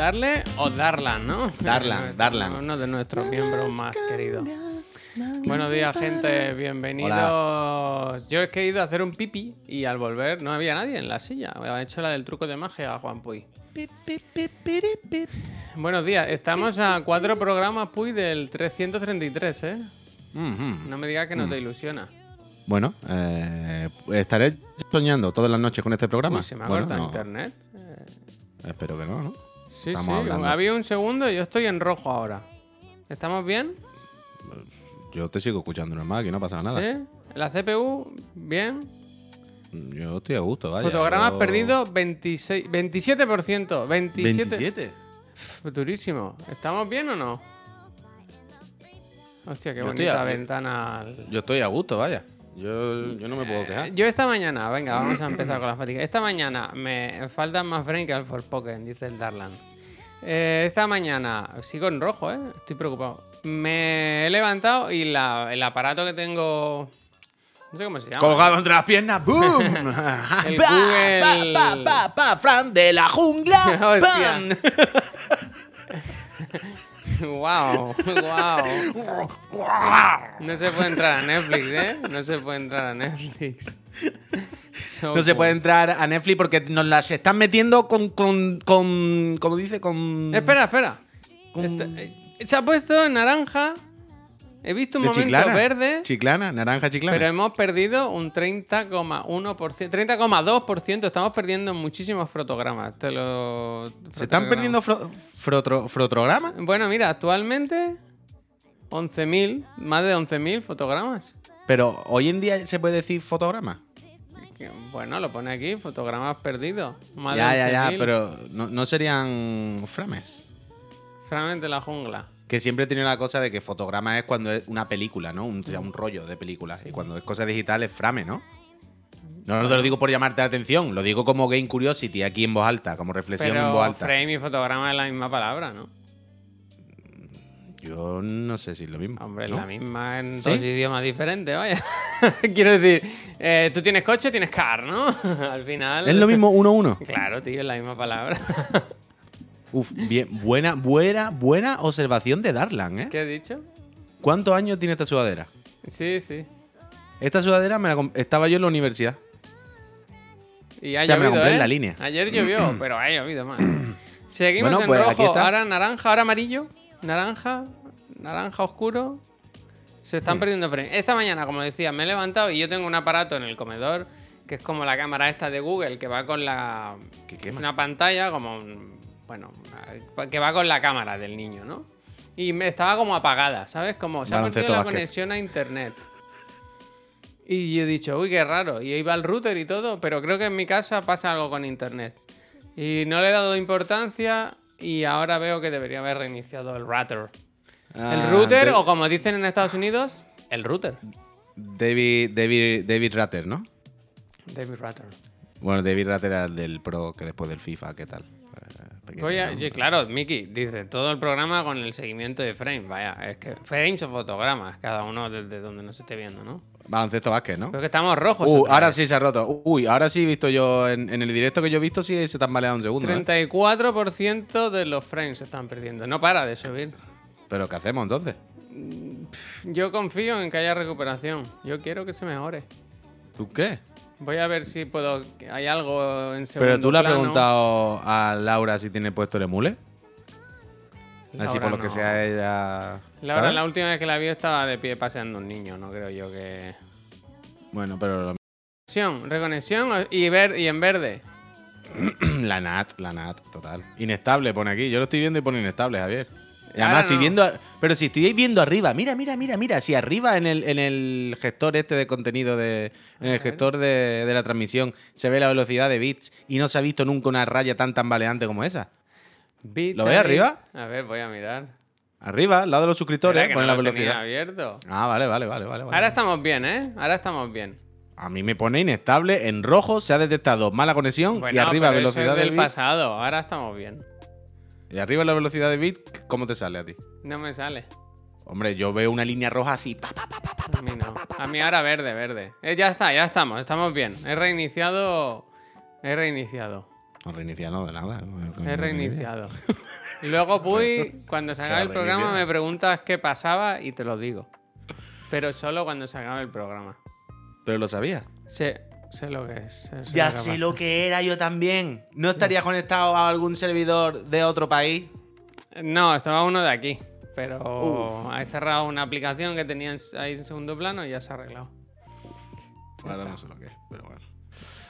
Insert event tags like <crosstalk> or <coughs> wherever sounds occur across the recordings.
Darle o Darlan, ¿no? Darlan, <laughs> Darlan. Uno de nuestros miembros más queridos. Buenos días, gente. Bienvenidos. Yo he querido hacer un pipi y al volver no había nadie en la silla. Había hecho la del truco de magia a Juan Puy. Buenos días. Estamos a cuatro programas, Puy, del 333, ¿eh? No me digas que no Mm. te ilusiona. Bueno, eh, estaré soñando todas las noches con este programa. Uy, se me ha Bueno, cortado no, internet. Espero que no, ¿no? Sí, Estamos sí. hablando. Había un segundo y yo estoy en rojo ahora. ¿Estamos bien? Yo te sigo escuchando normal, aquí no pasa nada. ¿Sí? La CPU, bien. Yo estoy a gusto, vaya. Fotogramas yo- perdidos, 26, 27%. 27. 27. Pf, Durísimo. ¿Estamos bien o no? Hostia, qué Yo bonita a- ventana. Yo estoy a gusto, vaya. Yo, yo no me puedo quejar. Yo esta mañana, venga, vamos a empezar con la fatiga. Esta mañana me faltan más frames que al Forspoken, dice el Darlan. Eh, esta mañana, sigo en rojo, ¿eh? Estoy preocupado. Me he levantado y la- el aparato que tengo... No sé cómo se llama. Colgado entre las piernas, ¡boom! <laughs> El <laughs> Pa, Google- pa, pa, pa, pa, Fran de la jungla. <laughs> Hostia. Wow, wow. No se puede entrar a Netflix, ¿eh? No se puede entrar a Netflix. No se puede entrar a Netflix porque nos las están metiendo con, con, con ¿cómo dice? Con... Espera, espera. con- eh, se ha puesto en naranja. He visto un momento chiclana. verde. Chiclana, naranja chiclana. Pero hemos perdido un 30,1%, 30,2%. Estamos perdiendo muchísimos fotogramas. Te lo... ¿Se están fotogramas. perdiendo fro- frotro- frotogramas? Bueno, mira, actualmente 11.000, más de 11.000 fotogramas. Pero hoy en día se puede decir fotograma. Que, Bueno, lo pone aquí, fotogramas perdidos. Más Ya, de ya, ya, 11.000. pero no, no serían frames. Frames de la jungla. Que siempre tenido la cosa de que fotograma es cuando es una película, ¿no? Un, un rollo de película. Y cuando es cosa digital es frame, ¿no? No, no te lo digo por llamarte la atención, lo digo como Game Curiosity aquí en voz alta, como reflexión en voz Pero alta. frame y fotograma es la misma palabra, ¿no? Yo no sé si es lo mismo. Hombre, es ¿no? la misma en ¿Sí? dos idiomas diferentes, vaya. <laughs> Quiero decir, eh, tú tienes coche, tienes car, ¿no? <laughs> Al final. Es lo mismo uno a uno. Claro, tío, es la misma palabra. <laughs> Uf, bien, buena, buena, buena observación de Darlan, ¿eh? ¿Qué he dicho? ¿Cuántos años tiene esta sudadera? Sí, sí. Esta sudadera me la estaba yo en la universidad. Y ha O sea, me la compré ¿eh? en la línea. Ayer llovió, <clears throat> pero ha llovido más. Seguimos Bueno, en pues rojo, ahora naranja, ahora amarillo, naranja, naranja oscuro. Se están Hmm. perdiendo frames. Esta mañana, como decía, me he levantado y yo tengo un aparato en el comedor que es como la cámara esta de Google que va con la. ¿Qué Es quema? una pantalla como. un- Bueno, una- que va con la cámara del niño, ¿no? Y me estaba como apagada, ¿sabes? Como se ha perdido la conexión a internet. Y yo he dicho, uy, qué raro. Y iba al router y todo, pero creo que en mi casa pasa algo con internet. Y no le he dado importancia y ahora veo que debería haber reiniciado el router. el Ah, router, de- o como dicen en Estados Unidos, el router. David, David, David Ratter, ¿no? David Router. Bueno, David Ratter era el del Pro que después del FIFA, ¿qué tal? Eh, pequeño, Voy a- claro, Miki dice todo el programa con el seguimiento de frames. Vaya, es que frames o fotogramas, cada uno desde donde nos esté viendo, ¿no? Baloncesto básquet, ¿no? Pero que estamos rojos. Uh, ahora vez. sí se ha roto. Uy, ahora sí he visto yo, en, en el directo que yo he visto, sí se baleado un segundo. ¿eh? 34% de los frames se están perdiendo. No para de subir. Pero ¿qué hacemos entonces? Yo confío en que haya recuperación. Yo quiero que se mejore. ¿Tú qué? Voy a ver si puedo. Hay algo en segundo Pero tú le has plano. preguntado a Laura si tiene puesto el emule. Así Laura por lo que sea ella. Laura, ¿sabes? la última vez que la vi estaba de pie paseando un niño. No creo yo que. Bueno, pero Reconexión, reconexión y, ver, y en verde. <clears throat> la NAT, la NAT, total. Inestable pone aquí. Yo lo estoy viendo y pone inestable, Javier. Ahora además estoy no. viendo. Pero si estoy viendo arriba, mira, mira, mira, mira. Si arriba en el, en el gestor este de contenido de. En el gestor de, de la transmisión se ve la velocidad de bits y no se ha visto nunca una raya tan tambaleante como esa. Bit ¿Lo ves arriba? A ver, voy a mirar. Arriba, al lado de los suscriptores, no la velocidad. abierto. Ah, vale, vale, vale, vale. vale. Ahora estamos bien, ¿eh? Ahora estamos bien. A mí me pone inestable, en rojo se ha detectado mala conexión Bueno, y arriba pero eso velocidad es de del bits. pasado. Ahora estamos bien. Y arriba la velocidad de bit, ¿cómo te sale a ti? No me sale. Hombre, yo veo una línea roja así. pa, pa, pa, pa, pa, A mí no. A mí ahora verde, verde. Eh, ya está, ya estamos. Estamos bien. He reiniciado. He reiniciado. No reinicia, no, de nada. He reiniciado. Luego, Puy, <laughs> cuando se acabe el programa, me preguntas qué pasaba y te lo digo. Pero solo cuando se acabe el programa. Pero lo sabía. Sé, sé lo que es. sé- Ya que sé pasa. lo que era yo también. ¿No estaría conectado a algún servidor de otro país? No, estaba uno de aquí. Pero he cerrado una aplicación que tenía en- ahí en segundo plano y ya se ha arreglado. Ahora no sé lo que es, pero bueno.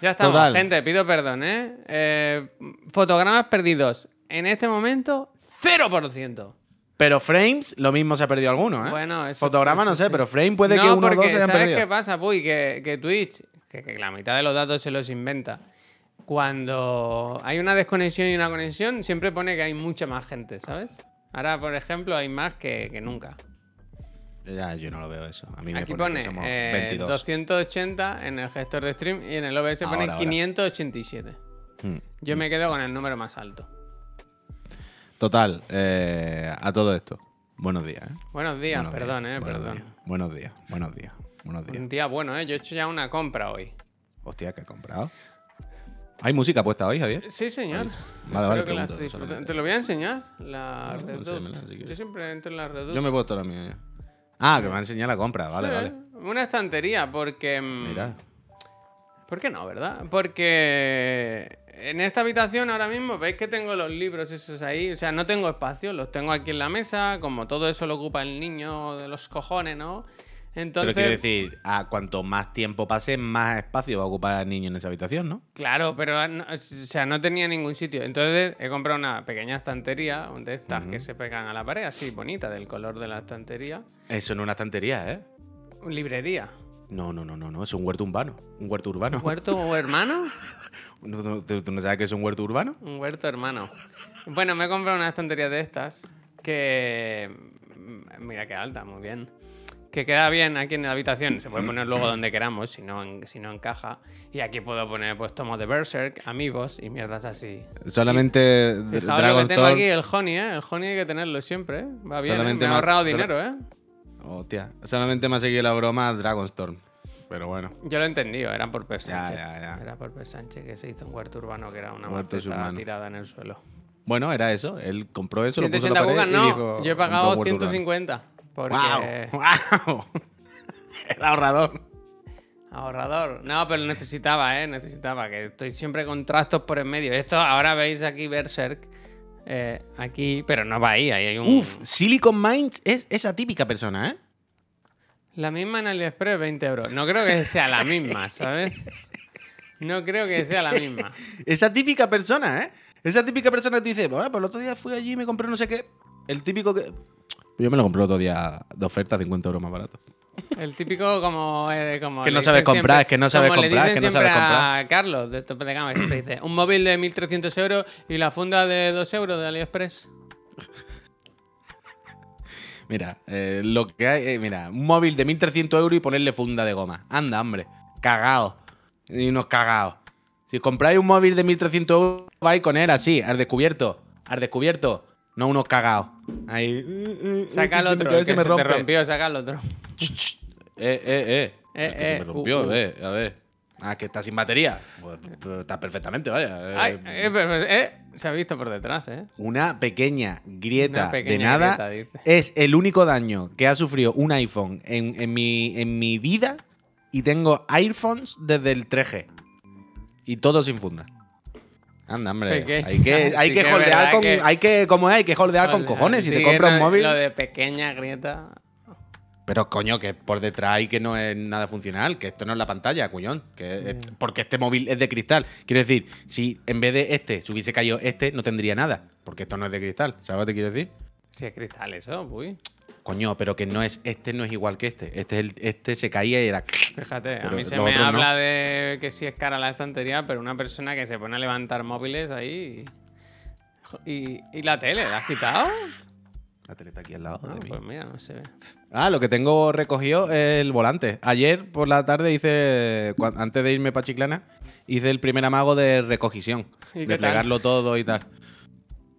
Ya estamos, Total. gente, pido perdón, ¿eh? Eh, Fotogramas perdidos. En este momento, 0%. Pero frames, lo mismo se ha perdido alguno, ¿eh? Bueno, eso Fotograma sí, no sé, sí. pero frame puede no, que uno o dos se hayan ¿sabes perdido. qué pasa, Puy? Que, que Twitch, que, que la mitad de los datos se los inventa. Cuando hay una desconexión y una conexión, siempre pone que hay mucha más gente, ¿sabes? Ahora, por ejemplo, hay más que, que nunca. Ya, yo no lo veo eso. A mí me Aquí pone, pone que somos eh, 22. 280 en el gestor de stream y en el OBS pone Ahora, ahora. 587. Mm. Yo me quedo con el número más alto. Total, eh, a todo esto. Buenos días, ¿eh? Buenos días, Buenos perdón, días, eh, buenos perdón. días, buenos días, buenos días, buenos días. Un día bueno, eh. Yo he hecho ya una compra hoy. Hostia, ¿qué he comprado? ¿Hay música puesta hoy, Javier? Sí, señor. Vale, vale, pregunto, solamente. Te lo voy a enseñar. La No, si. Yo siempre entro en la Reddut. Yo me he puesto la mía ya. Ah, que me va a enseñar la compra, vale, Sí, vale. Una estantería, porque. mm, Mira. ¿Por qué no, verdad? Porque en esta habitación ahora mismo veis que tengo los libros esos ahí. O sea, no tengo espacio, los tengo aquí en la mesa. Como todo eso lo ocupa el niño de los cojones, ¿no? Entonces. Pero quiero decir, a cuanto más tiempo pase, más espacio va a ocupar el niño en esa habitación, ¿no? Claro, pero no- o sea, no tenía ningún sitio. Entonces he comprado una pequeña estantería de estas que se pegan a la pared, así bonita, del color de la estantería. Eso no es una estantería, ¿eh? Librería. No, no, no, no, no, es un huerto urbano. Un huerto urbano. ¿Huerto <laughs> hermano? ¿No- no- ¿Tú, tú no sabes qué es un huerto urbano? Un huerto hermano. Bueno, me he comprado una estantería de estas que. mm, Mira qué alta, muy bien. Que queda bien aquí en la habitación. Se puede poner luego donde queramos, si no, si no encaja. Y aquí puedo poner pues tomos de Berserk, amigos y mierdas así. Solamente Fijaos lo que tengo aquí, el honey, ¿eh? El honey hay que tenerlo siempre, ¿eh? Va bien, ¿eh? Solamente Me ha ahorrado dinero, ¿eh? Hostia, solamente me ha seguido la broma Dragonstorm. Pero bueno. Yo lo he entendido, era por Pep Ya, Sánchez. ya, ya. Era por Pep Sánchez que se hizo un huerto urbano que era una maceta tirada en el suelo. Bueno, era eso. Él compró eso, lo puso en 180 la pared cucas, y no. dijo, Yo he "Compró pagado huerto urbano". 150. Porque. ¡Wow! ¡Wow! El ahorrador. Ahorrador. No, pero necesitaba, ¿eh? Necesitaba. Que estoy siempre con trastos por en medio. Esto ahora veis aquí Berserk. eh, aquí, pero no va ahí. Ahí hay un. Uf, Silicon Minds es esa típica persona, ¿eh? La misma en AliExpress, 20 euros. No creo que sea la misma, ¿sabes? No creo que sea la misma. Esa típica persona, ¿eh? Esa típica persona que te dice, "Bueno, pues el otro día fui allí y me compré no sé qué. El típico que. Pues yo me lo compré el otro día de oferta, 50 euros más barato. El típico como... eh, como Que no sabes comprar, siempre- es que no sabes comprar, que no sabes comprar. a Carlos, de tope de gama, siempre dice, un móvil de 1.300 euros y la funda de 2 euros de AliExpress. <laughs> Mira, eh, lo que hay. eh, mira, un móvil de 1300 euros y ponerle funda de goma. Anda, hombre. Cagao. Y unos cagados. Si compráis un móvil de 1300 euros, vais con él así, al descubierto. Al descubierto. No unos cagados. Ahí. eh, eh, Saca el que otro, se me que se, me te rompe. rompió, saca el otro. Eh, eh, eh. Eh, que se eh, me rompió, uh, uh. eh. A ver. Ah, que está sin batería. Pues, está perfectamente, vaya. eh. Ay, eh, pero, eh, se ha visto por detrás, ¿eh? Una pequeña grieta Una pequeña de nada grieta, es el único daño que ha sufrido un iPhone en, en mi, en mi vida y tengo iPhones desde el 3G. Y todo sin funda. Anda, hombre. Pequeña. Hay que, <laughs> hay Sí que que es holdear con. que- Hay que, como es, hay que holdear con cojones. Si sí, te compras un móvil. Lo de pequeña grieta. Pero coño, que por detrás y que no es nada funcional, que esto no es la pantalla, cuñón. Que es- porque este móvil es de cristal. Quiero decir, si en vez de este se hubiese caído este, no tendría nada. Porque esto no es de cristal. ¿Sabes lo que te quiero decir? Si es cristal eso, uy. Coño, pero que no es, este no es igual que este. Este, es el, este se caía y era. <laughs> Fíjate, a mí se me no. habla de que si es cara la estantería, pero una persona que se pone a levantar móviles ahí. Y, y, y la tele, ¿la has quitado? La tele está aquí al lado Ah, de mí. pues mira, no se ve. Ah, lo que tengo recogido es el volante. Ayer por la tarde hice, antes de irme para Chiclana, hice el primer amago de recogición. ¿Y De plegarlo todo y tal.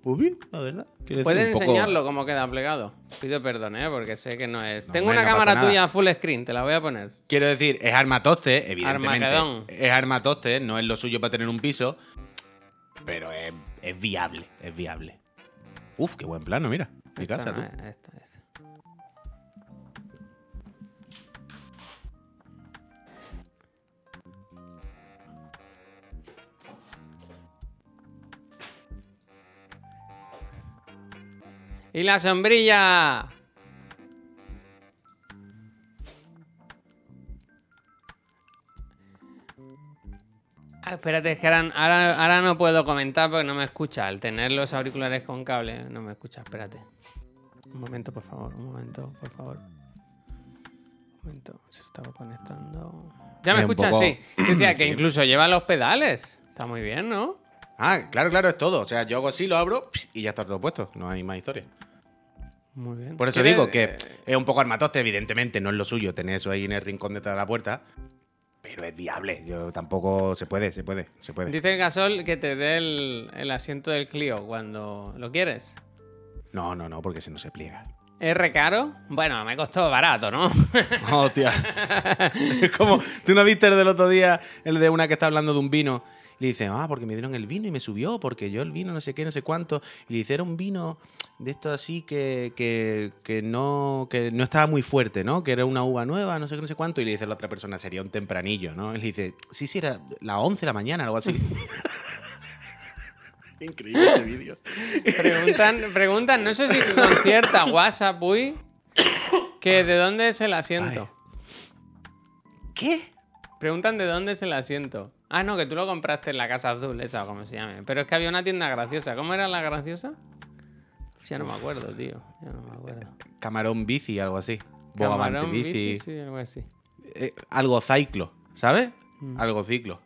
Pues bien, la verdad. ¿Puedes poco- enseñarlo cómo queda plegado? Pido perdón, ¿eh? Porque sé que no es. No, Tengo hombre, una no cámara tuya full screen, te la voy a poner. Quiero decir, es armatoste, evidentemente. Armagedón. Es armatoste, no es lo suyo para tener un piso, pero es, es viable, es viable. Uf, qué buen plano, mira. Mi Esta casa, no tú. es, esta Y la sombrilla. Ah, espérate, es que ahora, ahora- ahora no puedo comentar porque no me escucha. Al tener los auriculares con cable, no me escucha. Espérate. Un momento, por favor. Un momento, por favor. Un momento. Se estaba conectando. Ya me Es un escuchas, poco- sí. Decía que <clears throat> incluso lleva los pedales. Está muy bien, ¿no? Ah, claro, claro, es todo. O sea, yo hago así, lo abro y ya está todo puesto. No hay más historia. Muy bien. Por eso ¿Quieres- digo que eh, es un poco armatoste, evidentemente, no es lo suyo tener eso ahí en el rincón detrás de la puerta. Pero es viable. Yo tampoco. Se puede, se puede, se puede. Dice el gasol que te dé el, el asiento del Clio cuando lo quieres. No, no, no, porque se no se pliega. ¿Es re caro? Bueno, me costó barato, ¿no? <laughs> Hostia. <laughs> es como, tú no viste el del otro día, el de una que está hablando de un vino. Le dice, ah, porque me dieron el vino y me subió, porque yo el vino no sé qué, no sé cuánto. Y le hicieron un vino de esto así que, que, que no, que no estaba muy fuerte, ¿no? Que era una uva nueva, no sé qué, no sé cuánto. Y le dice la otra persona, sería un tempranillo, ¿no? Y le dice, sí, sí, era las 11 de la mañana, algo así. <laughs> Increíble ese vídeo. Preguntan, preguntan, no sé si con cierta WhatsApp, uy, que de dónde es el asiento. ¿Qué? Preguntan de dónde es el asiento. Ah, no, que tú lo compraste en la Casa Azul, esa o como se llame. Pero es que había una tienda graciosa. ¿Cómo era la graciosa? Ya no me acuerdo, tío. Ya no me acuerdo. Camarón bici, algo así. Bogavante Camarón bici. Sí, algo así. eh, algo ciclo, ¿sabes? Mm. Algo ciclo.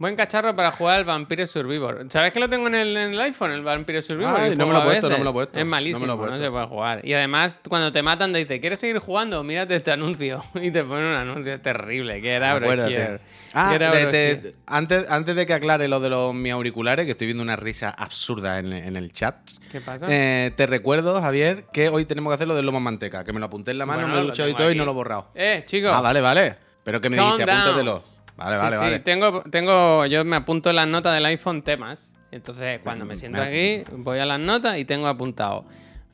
Buen cacharro para jugar al Vampire Survivor. ¿Sabes que lo tengo en el, en el iPhone, el Vampire Survivor? Ay, no me lo he puesto, no me lo he puesto. Es he malísimo, no, se puede jugar. Y además, cuando te matan, te dice, ¿quieres seguir jugando? Mírate este anuncio. <laughs> Y te ponen un anuncio terrible. Que era Acuérdate. Ah, de- de- antes, antes de que aclare lo de los mis auriculares, que estoy viendo una risa absurda en, en el chat. ¿Qué pasa? eh, te recuerdo, Javier, que hoy tenemos que hacer lo del lomo manteca, que me lo apunté en la mano, Bueno, me he lo duchado y todo y no lo he borrado. Eh, chicos. Ah, vale, vale. Pero que me dijiste, apúntatelo. Vale, Sí, vale, sí, vale. Tengo, tengo, yo me apunto en las notas del iPhone temas. Entonces, cuando me siento aquí, voy a las notas y tengo apuntado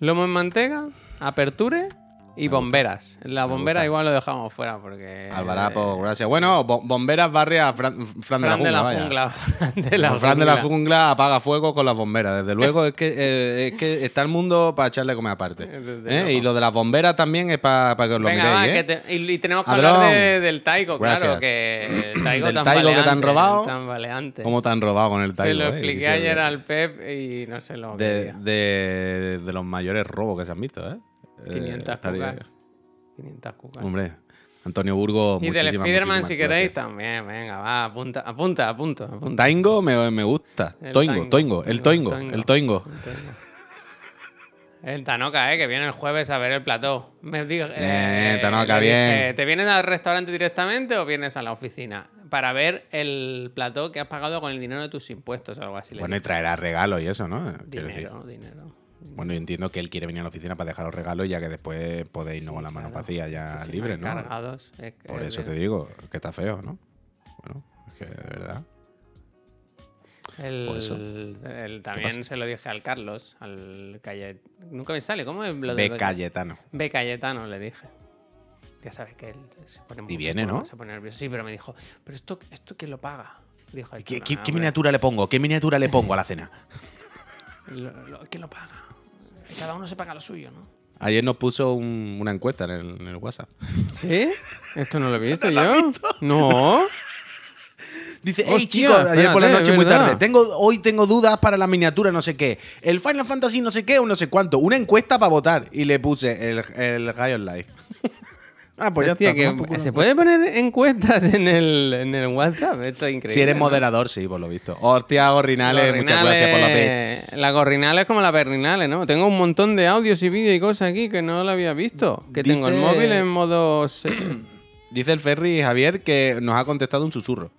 lomo en mantega, aperture y bomberas. La bombera igual lo dejamos fuera porque. Alvarapo, gracias. Bueno, bo- bomberas barria a Fran, Fran de la Fran de la Jungla, jungla. <laughs> Fran de la Fran de la jungla. jungla apaga fuego con las bomberas. Desde <laughs> luego es que, eh, es que está el mundo para echarle comer aparte. ¿eh? Y lo de las bomberas también es para que os lo Venga, miréis. va, ¿eh? que te- y, y tenemos que Adrón. hablar de- del Taigo, claro, que el Taigo Del tan Taigo que te han robado. tan baleante. ¿Cómo te han robado con el Se Taigo? lo eh? expliqué ayer al Pep y no sé lo que de, de- de los mayores robos que se han visto, ¿eh? Eh, 500 estaría- cucas. 500 cucas. Hombre, Antonio Burgo. Y del Spider-Man, si queréis, gracias. también. Venga, va, apunta, apunta, apunta. apunta. Taingo me, me gusta. El Toingo. Toingo, el Toingo, Toingo. el Toingo. El Tanoca, eh, que viene el jueves a ver el plató. Me digo, Eh, Tanoca, bien. ¿Te vienes al restaurante directamente o vienes a la oficina? Para ver el plató que has pagado con el dinero de tus impuestos o algo así. le Bueno, y traerá regalos y eso, ¿no? Dinero, dinero. Bueno, yo entiendo que él quiere venir a la oficina para dejar los regalos y ya que después podéis Sí, con las manos claro. vacías ya si libres, ¿no? cargados, es que Por es eso te digo, que está feo, ¿no? Bueno, es que de verdad. El, el- también se lo dije al Carlos, al Cayet. Nunca me sale, ¿cómo es lo de Beca- Cayetano. B. Cayetano le dije. Ya sabes que él se pone muy viene, ¿no? Se pone nervioso. Sí, pero me dijo, ¿pero esto, esto quién lo paga? Dijo, ¿Qué, "Esto qué- no, qué hombre, miniatura le pongo? ¿Qué miniatura le pongo a la cena? <laughs> lo- lo- ¿Quién lo paga? Cada uno se paga lo suyo, ¿no? Ayer nos puso un- una encuesta en el, en el WhatsApp. ¿Sí? ¿Esto no lo he visto yo? No. <laughs> Dice, hey Hostia, chicos, ayer por la espérate, noche muy ¿verdad? tarde. Tengo, hoy tengo dudas para la miniatura, no sé qué. El Final Fantasy no sé qué o no sé cuánto. Una encuesta para votar. Y le puse el, el High on Life. <laughs> ah, pues ya está. que. ¿Se puede poner encuestas en el, en el WhatsApp? Esto es increíble. Si eres ¿no? moderador, sí, por lo visto. Hostia, Gorrinales, muchas Gorrinales- gracias por la bits. La gorrinal es como la perrinales, ¿no? Tengo un montón de audios y vídeos y cosas aquí que no lo había visto. Que tengo el móvil en modo... <clears throat> Dice el Ferry Javier que nos ha contestado un susurro.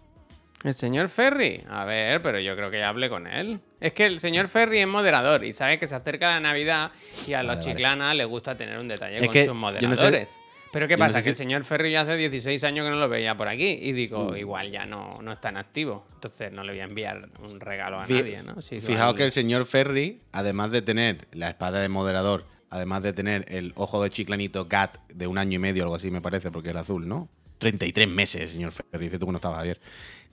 ¿El señor Ferry? A ver, pero yo creo que ya hablé con él. Es que el señor Ferry es moderador y sabe que se acerca la Navidad y a los vale. chiclanas les gusta tener un detalle Es con que sus yo no sé- moderadores. Pero ¿qué no pasa? que el si- señor Ferry ya hace 16 años que no lo veía por aquí y digo, igual ya no, no está en activo. Entonces no le voy a enviar un regalo a nadie, ¿no? Sí, Fijaos que el señor Ferry, además de tener la espada de moderador, además de tener el ojo de chiclanito GAT de un año y medio, algo así me parece, porque era azul, ¿no? 33 meses, el señor Ferry, dice tú que no estabas Javier.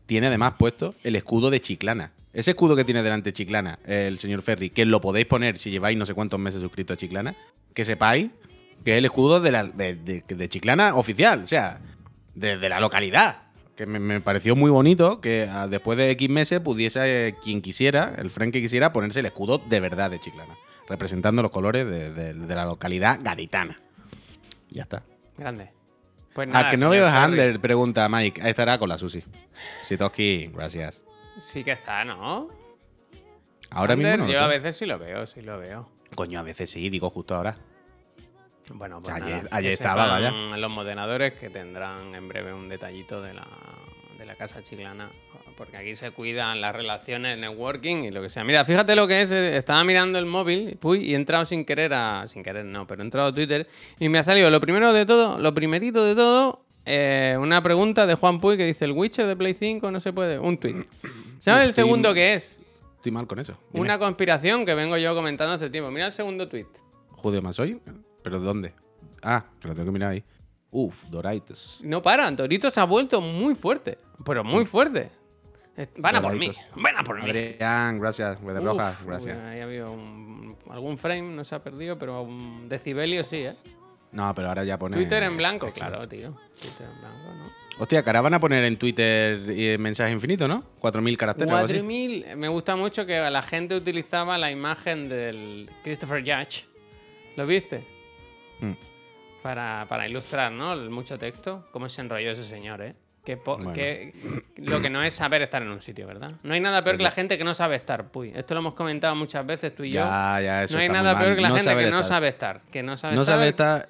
Tiene además puesto el escudo de Chiclana. Ese escudo que tiene delante Chiclana, el señor Ferry, que lo podéis poner si lleváis no sé cuántos meses suscrito a Chiclana, que sepáis que es el escudo de, la, de, de- de Chiclana oficial, o sea, de, la localidad. Que me, me pareció muy bonito que ah, después de X meses pudiese eh, quien quisiera, el friend que quisiera, ponerse el escudo de verdad de Chiclana, representando los colores de, la localidad gaditana. Y ya está. Grande. Pues Al nada, que no veo. Ander, pregunta Mike. Ahí estará con la Susi. Sitoski, gracias. Sí que está, ¿no? Ahora Ander, mismo no Yo a veces sí lo veo, sí lo veo. Coño, a veces sí, digo justo ahora. Bueno, pues Ayer- nada, estaba, sepan los moderadores que tendrán en breve un detallito de la, de la casa chiclana, porque aquí se cuidan las relaciones, networking y lo que sea. Mira, fíjate lo que es, eh, estaba mirando el móvil uy, y he entrado sin querer a... Sin querer no, pero he entrado a Twitter y me ha salido lo primero de todo, lo primerito de todo, eh, una pregunta de Juan Puy que dice, ¿el Witcher de Play 5 no se puede? Un tweet. ¿Sabes el Estoy- segundo que es? Estoy mal con eso. Dime. Una conspiración que vengo yo comentando hace tiempo. Mira el segundo tweet. ¿Judeo más hoy? ¿Pero dónde? Ah, que lo tengo que mirar ahí. Uf, Doraitos. No paran, Torito se ha vuelto muy fuerte, pero muy fuerte. Eh, Van a por mí, van a por mí. Adrián, gracias. Rojas, gracias. ahí ha habido un- algún frame, no se ha perdido, pero un decibelio sí, ¿eh? No, pero ahora ya pone. Twitter en blanco, claro, tío. Twitter en blanco, ¿no? Hostia, que ahora van a poner en Twitter eh, mensaje infinito, ¿no? 4.000 caracteres. o algo así. 4000, me gusta mucho que la gente utilizaba la imagen del Christopher Judge. ¿Lo viste? Mm. Para, para ilustrar, ¿no? Mucho texto. ¿Cómo se enrolló ese señor, eh? Que, Bueno. que lo que no es saber estar en un sitio, ¿verdad? No hay nada peor que la gente que no sabe estar, puy. Esto lo hemos comentado muchas veces tú y yo. Ya, ya, eso no hay nada peor que la No gente saber que no sabe estar. Que no sabe No estar. sabe estar.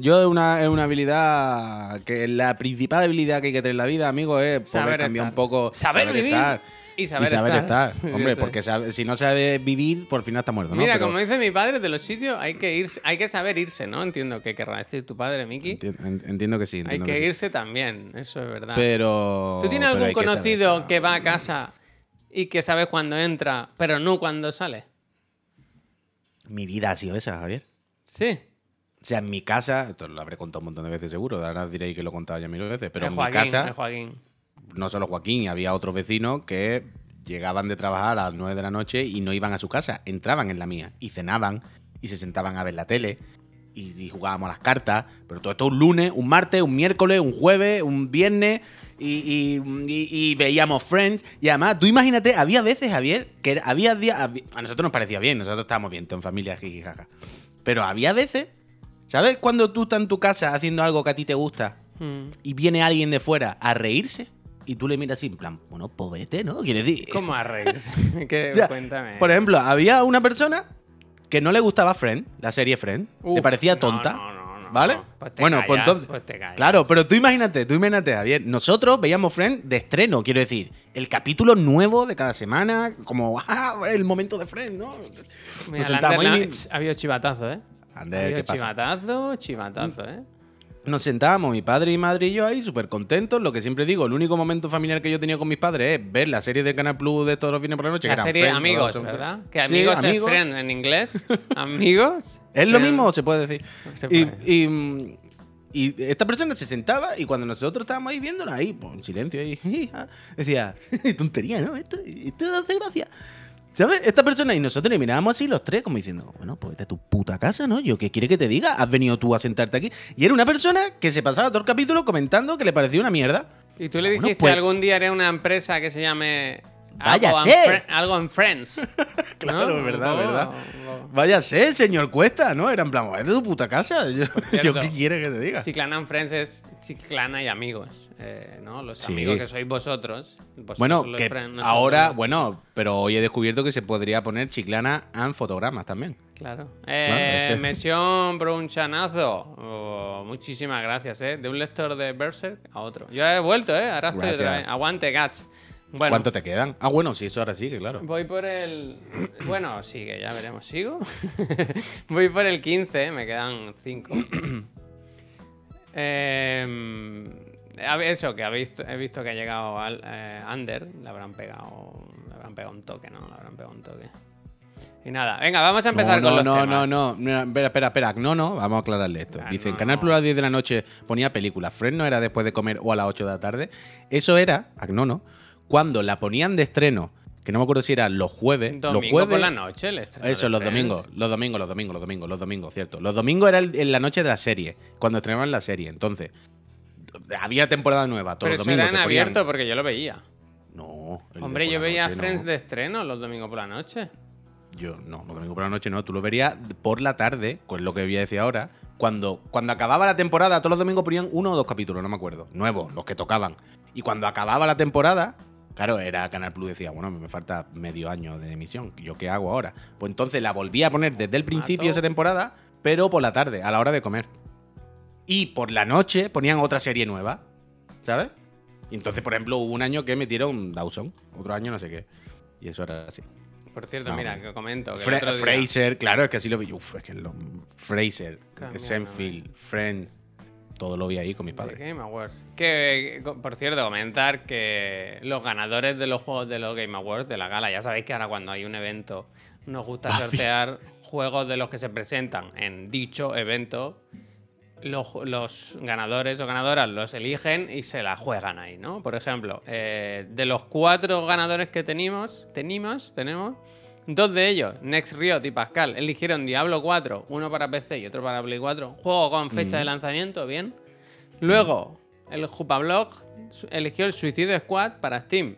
Yo es una, es una habilidad que la principal habilidad que hay que tener en la vida, amigo, es poder Saber cambiar estar. un poco. Saber vivir estar y saber, estar. <laughs> Hombre, porque sabe- si no sabe vivir, por fin está muerto, ¿no? Mira, Pero como dice mi padre, de los sitios hay que irse, hay que saber irse, ¿no? Entiendo que querrá decir tu padre, Miki. enti- en- entiendo que sí. Hay entiendo que sí. irse también, eso es verdad. Pero. ¿Tú tienes algún hay que conocido que va a casa y que sabes cuándo entra, pero no cuándo sale? Mi vida ha sido esa, Javier. Sí. O sea, en mi casa, esto lo habré contado un montón de veces seguro, ahora diréis que lo he contado ya mil veces, pero el en Joaquín, mi casa, el Joaquín. No solo Joaquín, había otros vecinos que llegaban de trabajar a las 9 de la noche y no iban a su casa, entraban en la mía y cenaban y se sentaban a ver la tele y, y jugábamos las cartas, pero todo esto un lunes, un martes, un miércoles, un jueves, un viernes y, y- y- y veíamos Friends y además, tú imagínate, había veces, Javier, que había días, a nosotros nos parecía bien, nosotros estábamos bien, todo en familia, jiji, jaja, pero había veces, ¿sabes? Cuando tú estás en tu casa haciendo algo que a ti te gusta Mm. y viene alguien de fuera a reírse y tú le miras así en plan, bueno, pues vete, ¿no? Quiere decir. ¿Cómo a reírse? Que- O sea, cuéntame. Por ejemplo, había una persona que no le gustaba Friend, la serie Friend, le Uf, parecía no, tonta. no, no, no. ¿Vale? Pues te bueno, callas, pues entonces. pues te callas. claro, pero tú imagínate, tú imagínate, Javier. Nosotros veíamos Friend de estreno, quiero decir, el capítulo nuevo de cada semana, como <laughs> ah, el momento de Friend, ¿no? Mira, Nos sentamos y- ha habido chivatazo, ¿eh? Ander, ha habido ¿qué pasa? chivatazo, chivatazo, ¿eh? Nos sentábamos, mi padre y madre y yo ahí, súper contentos. Lo que siempre digo, el único momento familiar que yo tenía con mis padres es ver la serie del Canal Plus de todos los fines por la noche. que La eran serie Friends, Amigos, son- ¿verdad? Que Sí, Amigos, Amigos. es friend en inglés. <laughs> Amigos. ¿Es lo mismo? Se puede decir. Se Y, puede. y, mm, y esta persona se sentaba y cuando nosotros estábamos ahí viéndola ahí, pues, en silencio, ahí, <laughs> decía, <laughs> tontería, ¿no? Esto, esto hace gracia. ¿Sabes? Esta persona y nosotros le mirábamos así los tres, como diciendo, bueno, pues vete a tu puta casa, ¿no? Yo, ¿qué quiere que te diga? Has venido tú a sentarte aquí. Y era una persona que se pasaba todo el capítulo comentando que le parecía una mierda. Y tú le Bueno, dijiste pues- algún día haré una empresa que se llame. Váyase. algo en Friends. <laughs> Claro, ¿no? verdad, poco- verdad. poco. Váyase, señor Cuesta, ¿no? Era en plan, vete a tu puta casa. <laughs> Yo, yo, ¿qué quiere que te diga? Chiclana en Friends es Chiclana y amigos. eh, ¿No? Los Sí. amigos que sois vosotros. Vosotros Bueno, que friends, ahora, bueno, pero hoy he descubierto que se podría poner chiclana en fotogramas también. Claro. Claro, Eh, es que- Mesión Brunchanazo. Oh, muchísimas gracias, ¿eh? De un lector de Berserk a otro. Yo he vuelto, ¿eh? Ahora estoy otra vez. Aguante, Gats. Bueno, ¿Cuánto te quedan? Ah, bueno, sí, eso ahora sí, que claro. voy por el. Bueno, sigue, ya veremos. ¿Sigo? <laughs> voy por el 15, ¿eh? me quedan 5. <clears throat> Eh, a ver, eso, que he visto que ha llegado al eh, Under. Le habrán pegado. Le habrán pegado un toque, ¿no? Le habrán pegado un toque. Y nada, venga, vamos a empezar no, con los no, temas. no, no, no. Espera, espera, espera. No, no, vamos a aclararle esto. Ah, Dice, no, Canal. Plus a las 10 de la noche ponía películas. Friends no era después de comer o a las 8 de la tarde. Eso era, no, no, cuando la ponían de estreno, que no me acuerdo si era los jueves. Domingo los jueves por la noche, el estreno Eso, los Friends. domingos, los domingos, los domingos, los domingos, los domingos, cierto. Los domingos era el- en la noche de la serie, cuando estrenaban la serie. Entonces, había temporada nueva todos Pero los domingos. era en te ponían- abierto porque yo lo veía. No. Hombre, yo veía noche, Friends no. de estreno los domingos por la noche. Yo, no, los domingos por la noche no. Tú lo verías por la tarde, pues lo que voy a decir ahora. Cuando, cuando acababa la temporada, todos los domingos ponían uno o dos capítulos, no me acuerdo. Nuevos, los que tocaban. Y cuando acababa la temporada, claro, era Canal Plus decía, bueno, me falta medio año de emisión. ¿Yo qué hago ahora? Pues entonces la volví a poner desde el principio de esa temporada, pero por la tarde, a la hora de comer. Y por la noche ponían otra serie nueva, ¿sabes? Y entonces, por ejemplo, hubo un año que metieron Dawson, otro año no sé qué. Y eso era así. Por cierto, No, mira, que comento. Que el Fra- otro día- Fraser, claro, es que así lo vi. Uf, es que lo, Fraser, Senfield, Friends, todo lo vi ahí con mis padres. Game Awards. Que, que, por cierto, comentar que los ganadores de los juegos de los Game Awards, de la gala, ya sabéis que ahora cuando hay un evento nos gusta sortear juegos de los que se presentan en dicho evento. Los, los ganadores o ganadoras los eligen y se la juegan ahí, ¿no? Por ejemplo, eh, de los cuatro ganadores que tenemos, tenemos, tenemos, dos de ellos, Next Riot y Pascal, eligieron Diablo 4, uno para PC y otro para Play 4. Juego con fecha de lanzamiento, bien. Luego, el Jupablog eligió el Suicide Squad para Steam.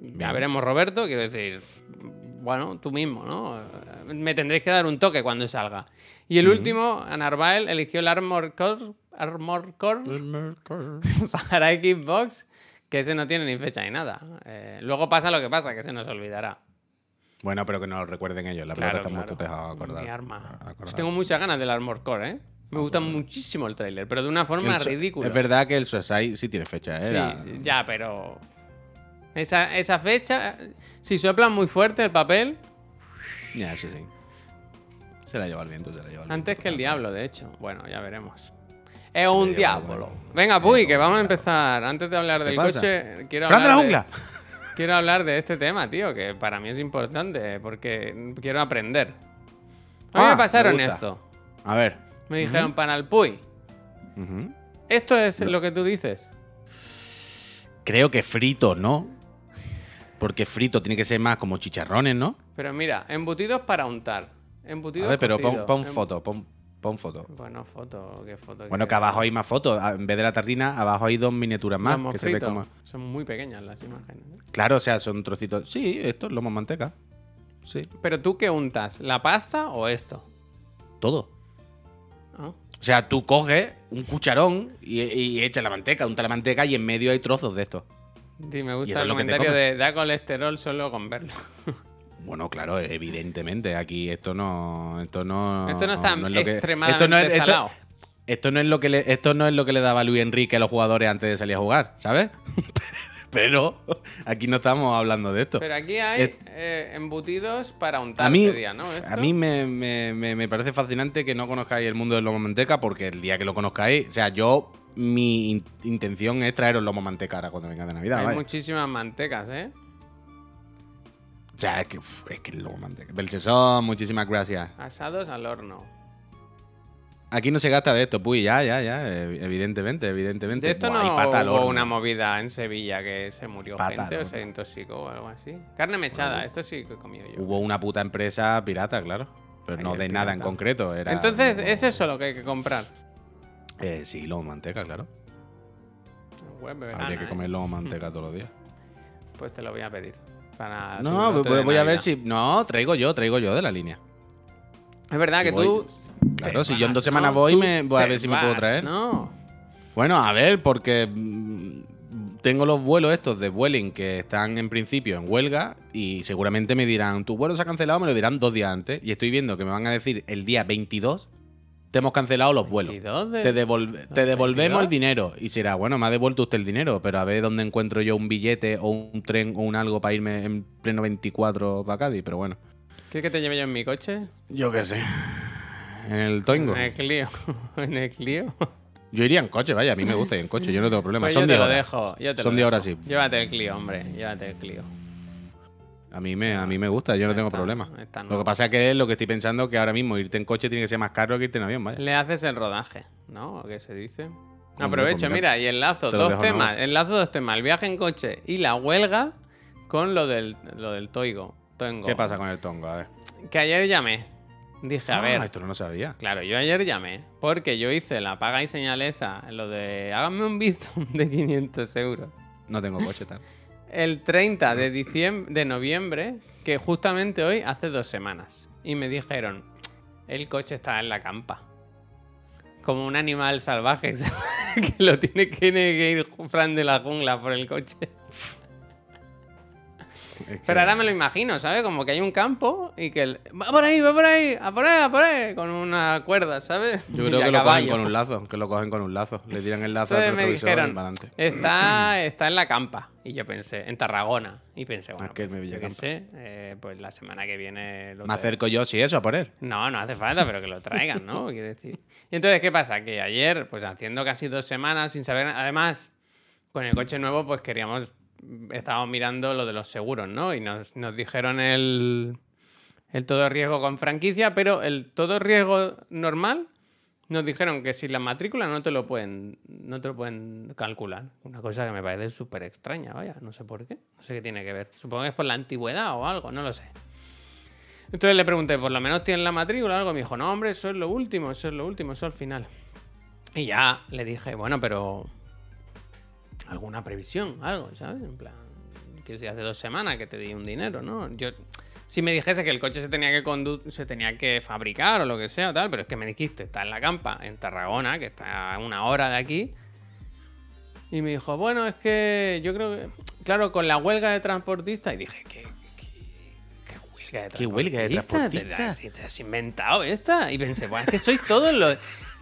Ya veremos, Roberto, quiero decir, bueno, tú mismo, ¿no? Me tendréis que dar un toque cuando salga. Y el último, Anarbael, eligió el Armor Core, Armor Core <laughs> para Xbox, que ese no tiene ni fecha ni nada. Eh, luego pasa lo que pasa, que se nos olvidará. Bueno, pero que nos lo recuerden ellos. La Claro, pelota está claro. tejado, acordar. Mi arma. acordar. Pues tengo muchas ganas del Armor Core, ¿eh? Me gusta muchísimo el tráiler, pero de una forma El ridícula. Es verdad que el Suicide sí tiene fecha, ¿eh? Sí, ya, pero. Esa, esa fecha, si soplan muy fuerte el papel, Ya, eso sí. Se la lleva el viento, se la lleva el antes viento, que el diablo, de hecho. Bueno, ya veremos. Es un diablo. Venga, Puy, que vamos a empezar. Antes de hablar del pasa? coche, quiero ¡Fran de la jungla! Quiero hablar de este tema, tío, que para mí es importante porque quiero aprender. A mí Ah, me pasaron me gusta. esto. A ver. Me dijeron para el Puy. Ujú. Esto es lo que tú dices. Creo que frito, ¿no? Porque frito tiene que ser más como chicharrones, ¿no? Pero mira, embutidos para untar. Embutidos A ver, pero pon, pon Em- foto, pon, pon foto. Bueno, foto, ¿qué foto? Bueno, que abajo hay más fotos. En vez de la tarrina, abajo hay dos miniaturas más. Que se ve como. Son muy pequeñas las imágenes. Claro, o sea, son trocitos. Sí, esto es lomo manteca. Sí, Pero tú qué untas, ¿la pasta o esto? todo. Ah, O sea, tú coges un cucharón y, y echas la manteca, unta la manteca y en medio hay trozos de esto. Sí, me gusta el comentario de da colesterol solo con verlo. <laughs> Bueno, claro, evidentemente. Aquí esto no. Esto no. esto no está es lo que- extremadamente esto no es- salado. Esto no es lo que le, esto no es lo que le daba Luis Enrique a los jugadores antes de salir a jugar, ¿sabes? <laughs> Pero aquí no estamos hablando de esto. Pero aquí hay eh, embutidos para untar a mí, sería, ¿no? a mí me, me- me- me parece fascinante que no conozcáis el mundo del lomo manteca porque el día que lo conozcáis, o sea, yo mi in- intención es traeros lomo manteca ahora cuando venga de Navidad. Hay muchísimas mantecas, ¿eh? O sea, es que, uf, es que el lomo manteca. Belchesón, muchísimas gracias. Asados al horno. Aquí no se gasta de esto, pues ya, ya, ya, ev- evidentemente, evidentemente. De esto Buah, no pata hubo una movida en Sevilla que se murió Pata gente o se intoxicó o algo así. Carne mechada, Bueno, esto sí que he comido yo. Hubo una puta empresa pirata, claro. Pero Ahí no de nada en concreto. Era Entonces, como- es eso lo que hay que comprar. Eh, sí, lomo manteca, claro. Vegana, Habría que ¿eh? comer lomo <laughs> manteca todos los días. Pues te lo voy a pedir. Para No, voy, a ver si. No, traigo yo, traigo yo de la línea. Es verdad que Voy- tú. Claro, si yo en dos semanas ¿no? voy, me voy a ver si me puedo traer. No. Bueno, a ver, porque mm, tengo los vuelos estos de Vueling que están en principio en huelga y seguramente me dirán, tu vuelo se ha cancelado, me lo dirán dos días antes. Y estoy viendo que me van a decir el día 22, te hemos cancelado los vuelos. 22 de- Te, devolve- te devolvemos 22? el dinero. Y será, bueno, me ha devuelto usted el dinero, pero a ver dónde encuentro yo un billete o un tren o un algo para irme en pleno 24 para Cádiz, pero bueno. ¿Quieres que te lleve yo en mi coche? Yo qué sé. En el Toingo. En el Clio. <laughs> en el Clio. Yo iría en coche, vaya, a mí me gusta ir en coche, yo no tengo problema. Pues Son yo te 10 lo horas. dejo. Yo te Son lo 10 dejo. horas, sí. Llévate el Clio, hombre. Llévate el Clio. A mí me, a mí me gusta, yo no tengo está, problema. está, Lo que pasa es que es lo que estoy pensando que ahora mismo irte en coche tiene que ser más caro que irte en avión, vaya. Le haces el rodaje, ¿no? ¿O ¿Qué se dice? Aprovecho, mira, y enlazo te dos temas. ¿no? Enlazo dos temas. El viaje en coche y la huelga con lo del, lo del Toigo. ¿Qué pasa con el tongo? A ver. Que ayer llamé. Dije, a Ah, ver. esto no lo sabía. Claro, yo ayer llamé porque yo hice la paga y señal esa, lo de háganme un <laughs> Bizum de 500 euros. No tengo coche tal. <laughs> El 30 de, de noviembre, que justamente hoy hace dos semanas. Y me dijeron, el coche está en la campa. Como un animal salvaje, <laughs> que lo tiene que, tiene que ir Fran de la jungla por el coche. Es que- Pero ahora me lo imagino, ¿sabes? Como que hay un campo y que el... va por ahí, va por ahí, a por ahí, a por ahí, con una cuerda, ¿sabes? Yo creo que lo cogen con un lazo, que lo cogen con un lazo. Le tiran el lazo Entonces al me retrovisor y dijeron, para adelante. está, está en la campa. Y yo pensé, en Tarragona. Y pensé, bueno, Aquel pues, me yo qué sé, eh, pues la semana que viene... lo Me acerco yo, sí, eso, a por él. No, no hace falta, pero que lo traigan, ¿no? <laughs> Quiero decir. Y entonces, ¿qué pasa? Que ayer, pues haciendo casi dos semanas sin saber... Además, con el coche nuevo, pues queríamos... Estábamos mirando lo de los seguros, ¿no? Y nos, dijeron el, el todo riesgo con franquicia, pero el todo riesgo normal nos dijeron que sin la matrícula no te lo pueden, no te lo pueden calcular. Una cosa que me parece súper extraña, vaya, no sé por qué. No sé qué tiene que ver. Supongo que es por la antigüedad o algo, no lo sé. Entonces le pregunté, ¿por lo menos tienen la matrícula o algo? Me dijo, no, hombre, eso es lo último, eso es lo último, eso al final. Y ya le dije, bueno, pero. Alguna previsión, algo, ¿sabes? En plan, que si hace dos semanas que te di un dinero, ¿no? Yo. Si me dijese que el coche se tenía que condu- se tenía que fabricar o lo que sea, tal, pero es que me dijiste, está en la campa, en Tarragona, que está a una hora de aquí. Y me dijo, bueno, es que yo creo que. Claro, con la huelga de transportistas. Y dije, ¿qué, qué, qué huelga de ¿Qué huelga de transportistas? transportistas? ¿Te, te has inventado esta? Y pensé, bueno, es que sois todos los.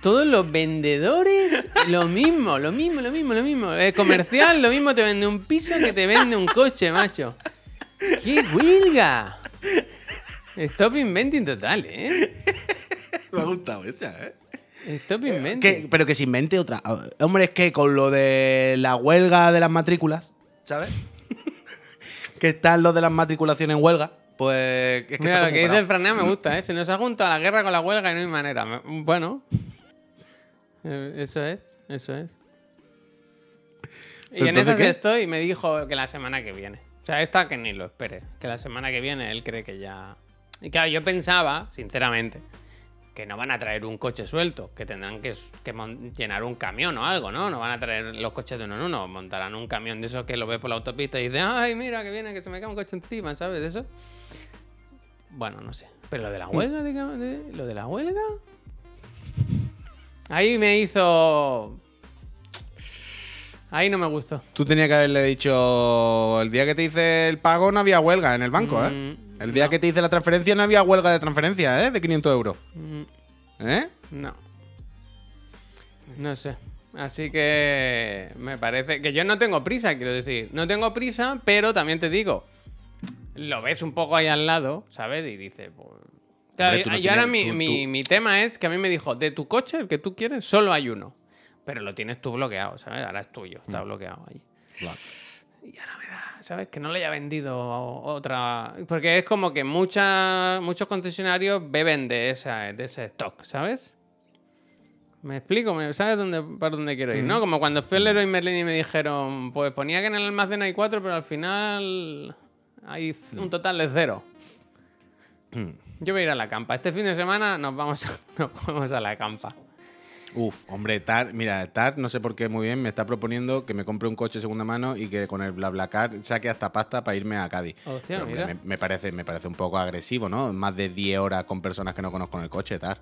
Todos los vendedores, lo mismo, lo mismo, lo mismo, lo mismo. El comercial, lo mismo te vende un piso que te vende un coche, macho. ¡Qué huelga! Stop inventing total, ¿eh? Me ha gustado esa, ¿eh? Stop inventing. Que- pero que se invente otra. Hombre, es que con lo de la huelga de las matrículas, ¿sabes? <laughs> que están los de las matriculaciones en huelga, pues. Es que Mira, lo que dice el Franea me gusta, ¿eh? Se nos ha juntado la guerra con la huelga y no hay manera. Bueno. Eh, Eso es, eso es. Y ¿Pero en esas qué? estoy y me dijo que la semana que viene. O sea, esta que ni lo espere. Que la semana que viene él cree que ya... Y claro, yo pensaba, sinceramente, que no van a traer un coche suelto, que tendrán que, que llenar un camión o algo, ¿no? No van a traer los coches de uno en uno, montarán un camión de esos que lo ves por la autopista y dice, ay, mira que viene, que se me cae un coche encima, ¿sabes? Eso. Bueno, no sé. Pero lo de la huelga, de, de- lo de la huelga. Ahí me hizo. Ahí no me gustó. Tú tenías que haberle dicho. El día que te hice el pago no había huelga en el banco, ¿eh? Mm, El día no. que te hice la transferencia no había huelga de transferencia, ¿eh? De 500 euros. Mm, ¿Eh? No. No sé. Así que me parece que yo no tengo prisa, quiero decir. No tengo prisa, pero también te digo, lo ves un poco ahí al lado, ¿sabes? Y dices, pues... Claro, Hombre, tú no y ahora mi, tú- mi- tú- mi tema es que a mí me dijo, de tu coche, el que tú quieres, solo hay uno. Pero lo tienes tú bloqueado, ¿sabes? Ahora es tuyo, está bloqueado ahí. Y ahora me da, ¿sabes? Que no le haya vendido otra. Porque es como que mucha- muchos concesionarios beben de, esa, de ese stock, ¿sabes? ¿Me explico? ¿Me- ¿Sabes dónde, para dónde quiero ir? ¿No? Como cuando fui al Leroy Merlin y me dijeron, pues ponía que en el almacén hay cuatro, pero al final hay c- un total de cero. Yo voy a ir a la campa. Este fin de semana nos vamos a, <laughs> nos vamos a la campa. Uf, hombre, Tar, mira, Tar, no sé por qué muy bien, me está proponiendo que me compre un coche de segunda mano y que con el BlaBlaCar saque hasta pasta para irme a Cádiz. Hostia, Pero, hombre, mira. me, me parece, me parece un poco agresivo, ¿no? Más de 10 horas con personas que no conozco en el coche, Tar.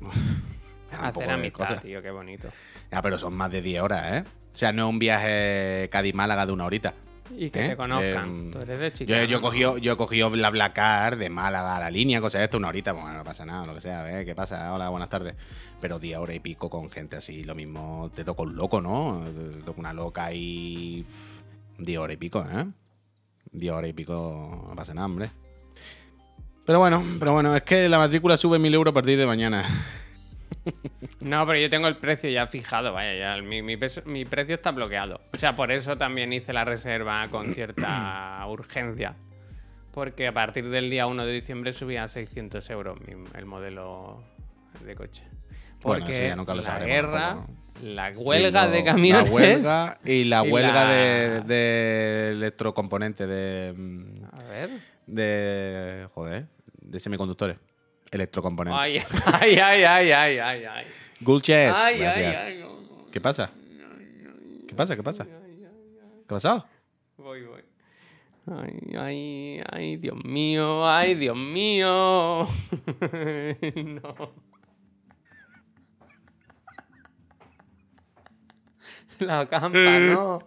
<laughs> Hacer amistad, tío, qué bonito. Ya, pero son más de 10 horas, ¿eh? O sea, no es un viaje Cádiz-Málaga de una horita. Y que ¿Eh? te conozcan. Em, Tú eres de Yo, yo cogido, yo cogido BlaBlaCar de Málaga a la línea, cosas de esto, una horita, bueno, no pasa nada, lo que sea, ¿eh? ¿qué pasa? Hola, buenas tardes. Pero 10 horas y pico con gente así, lo mismo te toca un loco, ¿no? Te toca una loca y... 10 horas y pico, ¿eh? 10 horas y pico, no pasa nada, hombre. Pero bueno, pero bueno, es que la matrícula sube 1000 euros a partir de mañana. <laughs> No, pero yo tengo el precio ya fijado, vaya, ya mi, mi peso- mi precio está bloqueado. O sea, por eso también hice la reserva con cierta <clears throat> urgencia. Porque a partir del día 1 de diciembre subía a 600 euros mi- el modelo de coche. Porque ya nunca lo la guerra, la huelga Sí, de camiones... La huelga y <laughs> la y huelga la- de, de electrocomponentes, de, mm, A ver... de. Joder, de semiconductores. Electrocomponentes. Ay, ay, ay, ay, ay, ay, ay. Gulches. Ay, ay, ay, no, no. ¿Qué pasa? ¿Qué pasa? ¿Qué pasa? ¿Qué ha pasado? Voy, voy. Ay, ay, ay, Dios mío, ay, Dios mío. <laughs> no. La campa no.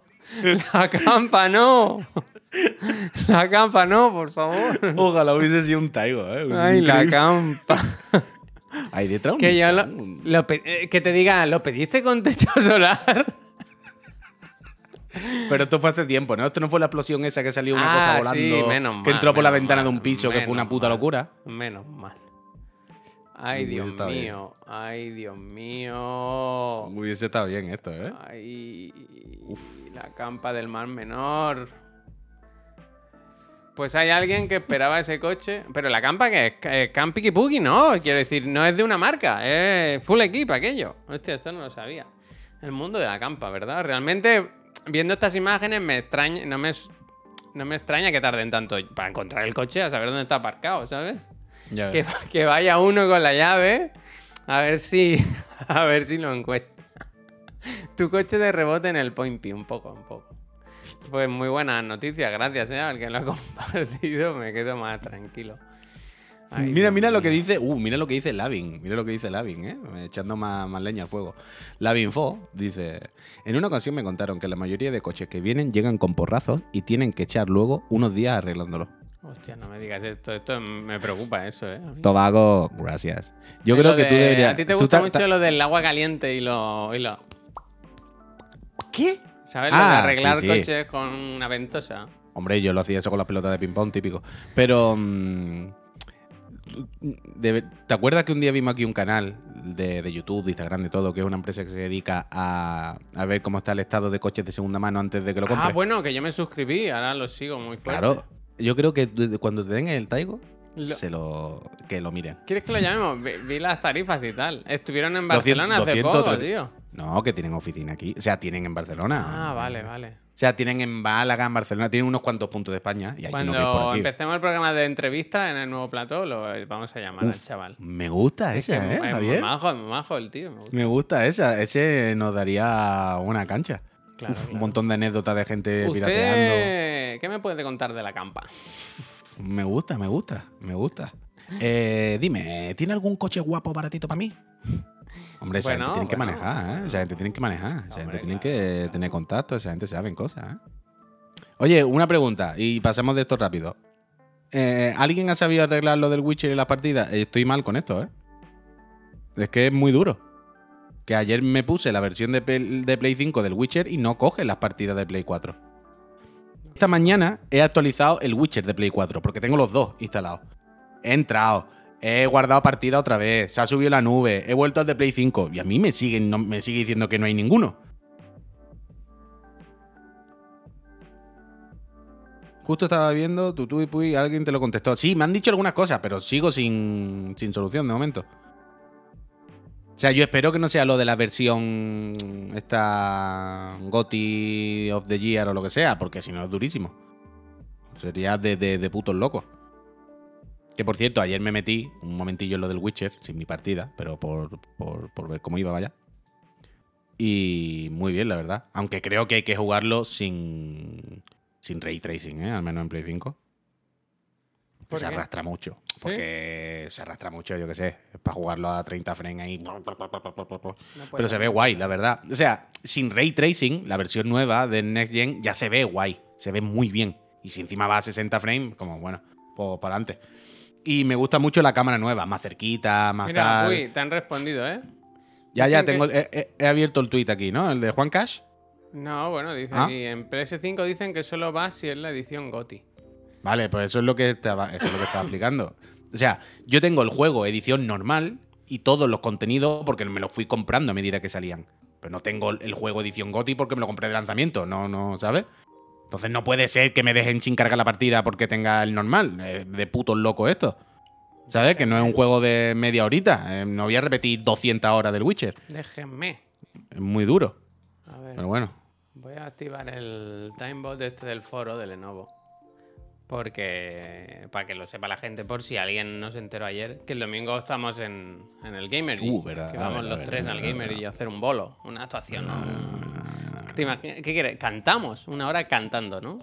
La campa no. <laughs> La campa no, por favor. Ojalá hubiese sido un Taigo, ¿eh? Hubiese Ay, la campa. Ahí detrás un Que yo lo, Nissan. lo pe- eh, que te diga, ¿lo pediste con techo <laughs> solar? Pero esto fue hace tiempo, ¿no? Esto no fue la explosión esa que salió una Ah, cosa sí, volando. menos que mal, entró por la menos ventana de un piso, que fue una menos puta mal. locura. Menos mal. Ay, Dios bien. mío. Ay, Dios mío. Hubiese estado bien esto, ¿eh? Ay, la campa del mar menor. Pues hay alguien que esperaba ese coche. Pero la campa que es Puki, no. Quiero decir, no es de una marca. Es full equip aquello. Hostia, esto no lo sabía. El mundo de la campa, ¿verdad? Realmente, viendo estas imágenes, me extraña. No me, no me extraña que tarden tanto para encontrar el coche, a saber dónde está aparcado, ¿sabes? Ya Que, que vaya uno con la llave a ver si <laughs> a ver si lo encuentra. Tu coche de rebote en el Point P, un poco, un poco. Pues muy buenas noticias, gracias eh, al que lo ha <laughs> compartido, me quedo más tranquilo. Ay, mira, mira lo que dice. Uh, mira lo que dice Lavin. Mira lo que dice Lavin, ¿eh? Echando más, más leña al fuego. Lavinfo dice: En una ocasión me contaron que la mayoría de coches que vienen llegan con porrazos y tienen que echar luego unos días arreglándolo. Hostia, no me digas esto, esto me preocupa eso, eh. Tobago, gracias. Yo creo que tú de- deberías. A ti te gusta ta- mucho lo del agua caliente y lo. Y lo ¿Qué? ¿Sabes? de Ah, arreglar sí, sí. coches con una ventosa. Hombre, yo lo hacía eso con las pelotas de ping-pong, típico. Pero. mm, ¿Te acuerdas que un día vimos aquí un canal de, de YouTube, de Instagram, de todo, que es una empresa que se dedica a, a ver cómo está el estado de coches de segunda mano antes de que lo compres? Ah, bueno, que yo me suscribí, ahora lo sigo muy fuerte. Claro. Yo creo que cuando te den el Taigo, Lo- se lo, que lo miren. ¿Quieres que lo llamemos? Vi, vi las tarifas y tal. Estuvieron en 200, Barcelona hace 200, poco, 300. tío. No, que tienen oficina aquí. O sea, tienen en Barcelona. Ah, vale, vale. O sea, tienen en Málaga, en Barcelona, tienen unos cuantos puntos de España. Y que es por Cuando aquí. empecemos el programa de entrevista en el nuevo plató, lo vamos a llamar al chaval. Me gusta Es que esa, es ¿eh, muy Javier? majo, es muy majo el tío. Me gusta. Me gusta esa. Ese nos daría una cancha. Claro, Uf, Un montón de anécdotas de gente pirateando. ¿Usted qué me puede contar de la campa? Me gusta, me gusta, me gusta. Eh, dime, ¿tiene algún coche guapo baratito para mí? Hombre, esa Bueno, gente tiene que manejar, ¿eh? Esa gente tiene que manejar. Esa Hombre, gente tiene claro, que tener contacto, esa gente saben cosas, ¿eh? Oye, una pregunta y pasamos de esto rápido. Eh, ¿Alguien ha sabido arreglar lo del Witcher en las partidas? Eh, Estoy mal con esto, ¿eh? Es que es muy duro. Que ayer me puse la versión de, Play- de Play 5 del Witcher y no coge las partidas de Play 4. Esta mañana he actualizado el Witcher de Play 4 porque tengo los dos instalados. He entrado, he guardado partida otra vez, se ha subido la nube, he vuelto al de Play 5 y a mí me siguen, no, me sigue diciendo que no hay ninguno. Justo estaba viendo, tú y Puy, alguien te lo contestó. Sí, me han dicho algunas cosas, pero sigo sin, sin solución de momento. O sea, yo espero que no sea lo de la versión esta GOTY of the Year o lo que sea, porque si no es durísimo. Sería de, de, de putos locos. Que por cierto, ayer me metí un momentillo en lo del Witcher, sin mi partida, pero por, por, por ver cómo iba, vaya. Y muy bien, la verdad. Aunque creo que hay que jugarlo sin, sin ray tracing, ¿eh? al menos en Play 5. ¿Por se qué? arrastra mucho. ¿Sí? Porque se arrastra mucho, yo qué sé. Es para jugarlo a 30 frames ahí. No Pero se ve guay, la verdad. O sea, sin ray tracing, la versión nueva de Next Gen ya se ve guay. Se ve muy bien. Y si encima va a 60 frames, como bueno, pues para adelante. Y me gusta mucho la cámara nueva, más cerquita, más Mira, tal. uy, te han respondido, ¿eh? ya, ya, dicen tengo. que- He, he- he abierto el tweet aquí, ¿no? El de Juan Cash. No, bueno, dice Ah. aquí. En PS5 dicen que solo va si es la edición GOTI. Vale, pues eso es lo que estaba, eso es lo que estaba explicando. O sea, yo tengo el juego edición normal y todos los contenidos porque me los fui comprando a medida que salían. Pero no tengo el juego edición GOTI porque me lo compré de lanzamiento, no, no, ¿sabes? Entonces no puede ser que me dejen sin cargar la partida porque tenga el normal. Eh, de putos loco esto. ¿Sabes? Que no es un juego de media horita. Eh, no voy a repetir 200 horas del Witcher. Déjenme. Es muy duro. A ver. Pero bueno. Voy a activar el timebot este del foro de Lenovo. Porque, para que lo sepa la gente, por si alguien no se enteró ayer, que el domingo estamos en, en el Gamer. Uh, verdad, que vamos verdad, los tres verdad, al Gamer y a hacer un bolo, una actuación. ¿no? <laughs> ¿Te imaginas? ¿Qué quieres? Cantamos, una hora cantando, ¿no?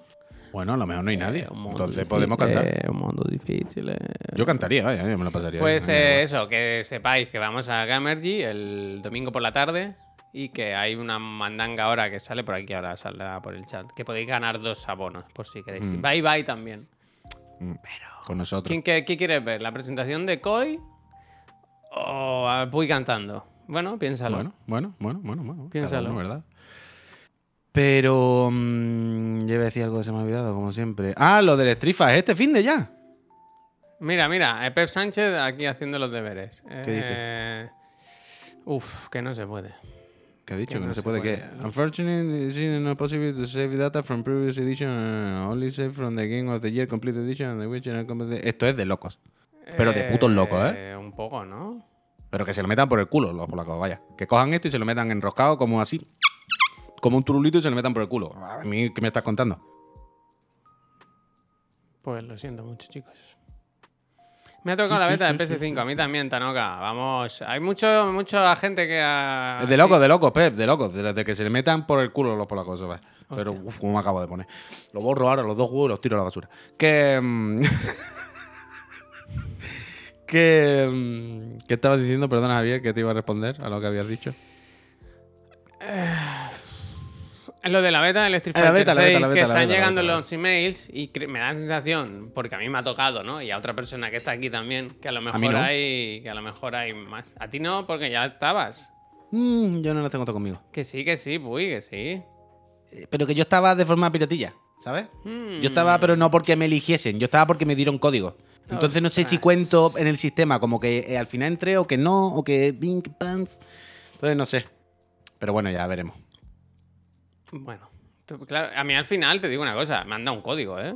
Bueno, a lo mejor no hay nadie. Eh, un mundo Entonces difícil, podemos cantar. eh, un mundo difícil. eh. Yo cantaría, vaya, yo me lo pasaría. Pues eh, eh, eso, que sepáis que vamos a Gamergy el domingo por la tarde y que hay una mandanga ahora que sale por aquí, ahora saldrá por el chat, que podéis ganar dos abonos, por si queréis. Mm. Bye bye también. mm, Con nosotros. ¿Quién, qué, qué quieres ver? ¿La presentación de Koi o a Puy cantando? Bueno, piénsalo. Bueno, bueno, bueno, bueno, bueno. Piénsalo. uno, ¿verdad? Pero. mm, yo iba a decir algo que se me ha olvidado, como siempre. Ah, lo del Street Fighter, este fin de ya. Mira, mira, eh, Pep Sánchez aquí haciendo los deberes. ¿Qué dice? Eh, Uf, que no se puede. Que ha dicho Que no no se se puede. puede, Que, unfortunately, it's not possible to save data from previous edition. uh, only save from the game of the year complete edition the Witcher and complete- Esto es de locos. Pero de putos locos, ¿eh? Un poco, ¿no? Pero que se lo metan por el culo, los polacos, vaya. Que cojan esto y se lo metan enroscado como así. Como un turulito y se lo metan por el culo. A mí, ¿qué me estás contando? Pues lo siento mucho, chicos. Me ha tocado Sí, la beta sí, del sí, PS5, a mí también, Tanoka. Vamos, hay mucho, mucha gente que ha... De locos, de locos, Pep, de locos. De, de que se le metan por el culo los polacos, ¿sabes? Pero, uff, como me acabo de poner. Lo borro ahora, los dos juegos y los tiro a la basura. Que. mm, <laughs> que. mm, ¿Qué estabas diciendo? Perdona, Javier, que te iba a responder a lo que habías dicho. Lo de la beta del Street Eh, la Fighter beta, la beta, 6, la que beta, la están beta, la llegando beta, la los emails y me da la sensación, porque a mí me ha tocado, ¿no? Y a otra persona que está aquí también, que a lo mejor no. hay que a lo mejor hay más. A ti no, porque ya estabas. Mm, yo no lo tengo todo conmigo. Que sí, que sí, uy, que sí. Eh, Pero que yo estaba de forma piratilla, ¿sabes? Yo estaba, pero no porque me eligiesen, yo estaba porque me dieron código. Entonces no sé si cuento en el sistema como que eh, al final entré o que no, o que Pink Pants. Entonces no sé. Pero bueno, ya veremos. Bueno, claro, a mí al final te digo una cosa, me han dado un código, ¿eh?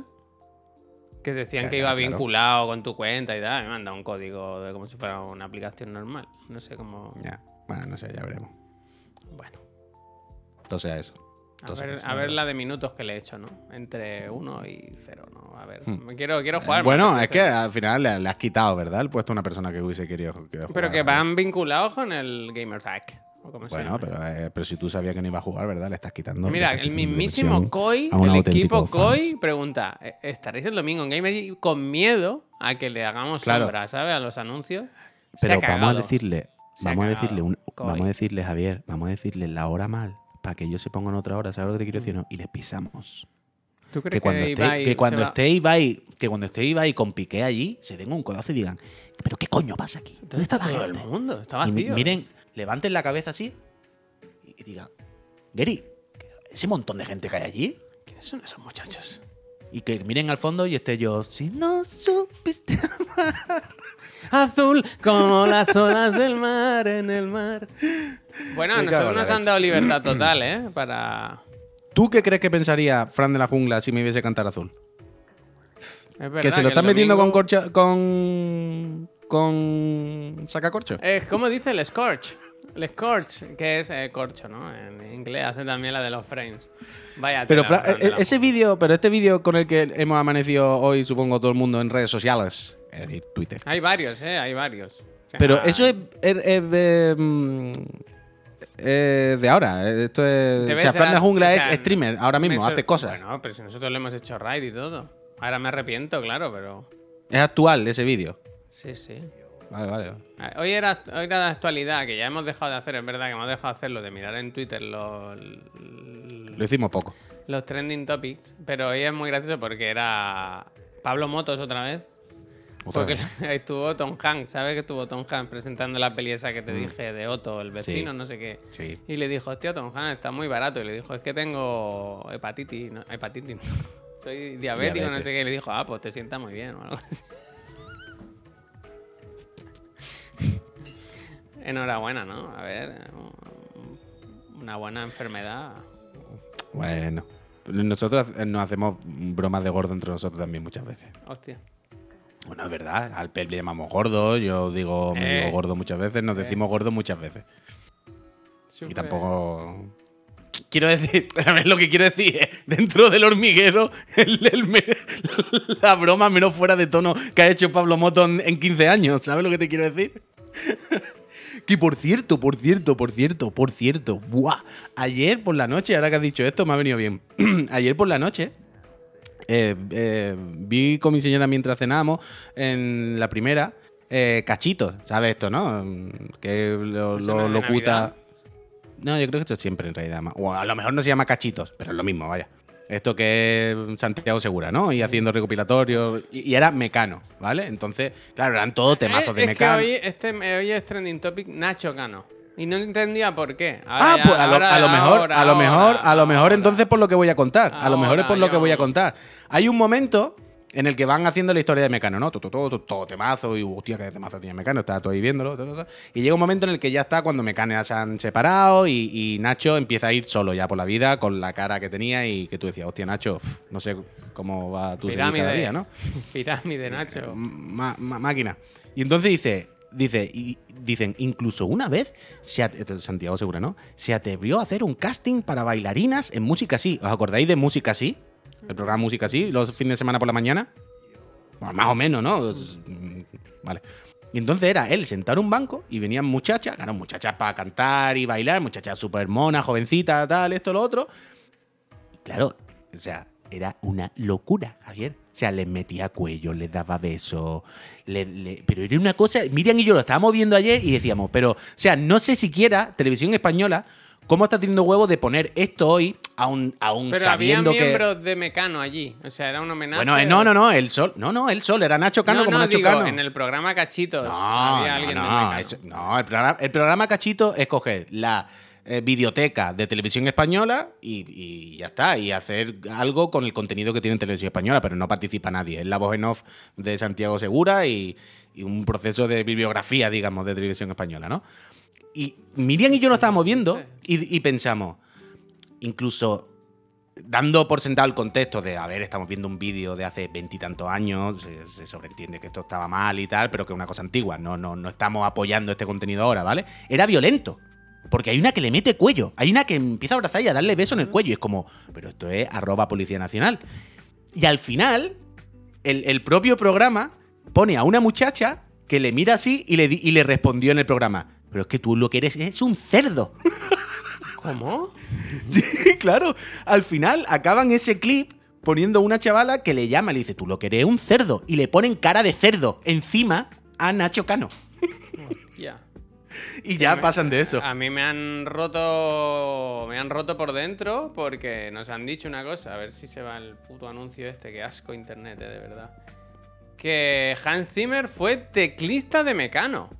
Que decían que iba claro. vinculado con tu cuenta y tal, me han dado un código de como si fuera una aplicación normal. No sé cómo. Ya, bueno, no sé, ya veremos. Bueno. Entonces a eso. A ver, a ver la de minutos que le he hecho, ¿no? Entre 1 y 0, ¿no? A ver, Hmm. quiero, quiero Eh, jugar. bueno, es que al final le, le has quitado, ¿verdad? El puesto a una persona que hubiese querido, querido Pero jugar, que van vinculados con el Gamer Tag. O como se Bueno, pero, eh, pero si tú sabías que no iba a jugar, ¿verdad? Le estás quitando. Mira, estás el mismísimo Koi, el equipo Koi, pregunta: "¿E- ¿estaréis el domingo en Gamer con miedo a que le hagamos Claro. sombra, ¿sabes? A los anuncios. Pero vamos a decirle, vamos a decirle, un- vamos a decirle, Javier, vamos a decirle la hora mal para que ellos se pongan otra hora, ¿sabes lo que te quiero decir? no? Y les pisamos. ¿Tú crees Que cuando, esté, Ibai que cuando esté Ibai, que cuando esté Ibai con Piqué allí, se den un codazo y digan, ¿pero qué coño pasa aquí? ¿Dónde está todo el gente?". mundo? Está Y vacío. miren, levanten la cabeza así y digan, Gary, ese montón de gente que hay allí. ¿Quiénes son esos muchachos? Y que miren al fondo y esté yo, si no supiste. Azul como las olas del mar en el mar. Bueno, a Me nosotros nos han dado libertad total, ¿eh? Para. ¿Tú qué crees que pensaría Fran de la Jungla si me viese cantar azul? Es verdad que se lo el están metiendo con corcha, con con sacacorcho. Eh, ¿Cómo dice el Scorch? El Scorch, que es eh, corcho, ¿no? En inglés hace también la de los frames. Vaya. Pero tela, eh, la ese vídeo, pero este vídeo con el que hemos amanecido hoy, supongo todo el mundo en redes sociales, es decir, Twitter. Hay varios, ¿eh? Hay varios. O sea, Pero eso es, es- es de, mm, es de ahora. Esto es, o sea, Fran de Jungla o sea, es streamer ahora mismo, hace cosas. Bueno, pero si nosotros le hemos hecho raid y todo. Ahora me arrepiento, claro, pero. Es actual ese vídeo. Sí, sí. Vale, vale. Ah, Hoy era, hoy era de actualidad, que ya hemos dejado de hacer, es verdad que hemos dejado de hacerlo, de mirar en Twitter los, Lo hicimos poco. los trending topics, pero hoy es muy gracioso porque era Pablo Motos otra vez. Otra porque vez. <laughs> estuvo Tom Hanks, ¿sabes que estuvo Tom Hanks presentando la peli esa que te dije de Otto, el vecino, Mm. Sí. no sé qué? Sí. Y le dijo, hostia, Tom Hanks está muy barato. Y le dijo, es que tengo hepatitis, no, hepatitis, no. <laughs> soy diabético, no sé qué. Y le dijo, ah, pues te sienta muy bien o algo así. Enhorabuena, ¿no? A ver, una buena enfermedad. Bueno, nosotros nos hacemos bromas de gordo entre nosotros también muchas veces. Hostia. Bueno, es verdad, al Pep le llamamos gordo, yo digo, me digo Eh. gordo muchas veces, nos Eh. decimos gordo muchas veces. Y tampoco. Quiero decir, <laughs> a ver, lo que quiero decir es, dentro del hormiguero, <laughs> el- el me- <laughs> la broma menos fuera de tono que ha hecho Pablo Moto en en 15 años, ¿sabes lo que te quiero decir? Que por cierto, por cierto, por cierto, por cierto, ¡buah! Ayer por la noche, ahora que has dicho esto, me ha venido bien. <clears throat> Ayer por la noche eh, eh, vi con mi señora mientras cenábamos en la primera eh, cachitos, ¿sabes esto, no? Mm, Que lo, ¿Eso lo locuta. Navidad? No, yo creo que esto siempre en realidad. más- O a lo mejor no se llama cachitos, pero es lo mismo, vaya. Esto que es Santiago Segura, ¿no? Y haciendo recopilatorios. Y, y era Mecano, ¿vale? Entonces, claro, eran todos temazos de es Mecano. Que hoy, este, hoy es trending topic Nacho Cano. Y no entendía por qué. Ah, ya- pues a lo, ahora- a lo mejor, ahora- a lo mejor, ahora- a lo mejor entonces por lo que voy a contar. A lo mejor es por lo que voy a contar. Hay un momento en el que van haciendo la historia de Mecano, ¿no? Todo, todo, todo, todo temazo, y hostia, qué temazo tiene Mecano, estaba todo ahí viéndolo. todo, todo. Y llega un momento en el que ya está cuando Mecano ya se han separado y, y Nacho empieza a ir solo ya por la vida con la cara que tenía y que tú decías, hostia, Nacho, no sé cómo va tu Pirámide. cada día, ¿no? <laughs> Pirámide, Nacho. Ma- ma- máquina. Y entonces dice, dice, y dicen, incluso una vez, se Santiago Segura, ¿no? Se atrevió a hacer un casting para bailarinas en Música Así. ¿Os acordáis de Música Así? El programa Música Así, los fines de semana por la mañana. Bueno, más o menos, ¿no? Es- mm, Vale. Y entonces era él sentar en un banco y venían muchachas, claro, muchachas para cantar y bailar, muchachas súper monas, jovencitas, tal, esto, lo otro. Y claro, o sea, era una locura, Javier. O sea, les metía cuello, les daba besos. pero era una cosa. Miriam y yo lo estábamos viendo ayer y decíamos, pero, o sea, no sé siquiera Televisión Española cómo está teniendo huevo de poner esto hoy, aún, aún Pero había sabiendo que. miembros de Mecano allí. O sea, era un homenaje. Bueno, eh, no, no, no, el sol. No, no, el sol. Era Nacho Cano No, como no, Nacho digo, Cano. en el programa Cachitos No, había no, alguien de no, Mecano. eso- no, el programa, el programa Cachito es coger la eh, videoteca de televisión española y, y ya está, y hacer algo con el contenido que tiene en televisión española, pero no participa nadie. Es la voz en off de Santiago Segura y, y un proceso de bibliografía, digamos, de televisión española, ¿no? Y Miriam y yo lo estábamos viendo y, y pensamos, incluso dando por sentado el contexto de, a ver, estamos viendo un vídeo de hace veintitantos años, se, se sobreentiende que esto estaba mal y tal, pero que es una cosa antigua, no, no, no estamos apoyando este contenido ahora, ¿vale? Era violento. Porque hay una que le mete cuello, hay una que empieza a abrazar y a darle beso en el cuello. Y es como, pero esto es arroba Policía Nacional. Y al final, el, el propio programa pone a una muchacha que le mira así y le, y le respondió en el programa. Pero es que tú lo que eres es un cerdo. <laughs> ¿Cómo? Sí, claro. Al final acaban ese clip poniendo una chavala que le llama y le dice, tú lo que eres es un cerdo. Y le ponen cara de cerdo encima a Nacho Cano. Hostia. <laughs> Y ya pasan de eso. A mí me han roto. Me han roto por dentro porque nos han dicho una cosa. A ver si se va el puto anuncio este. Que asco internet, eh, de verdad. Que Hans Zimmer fue teclista de Mecano.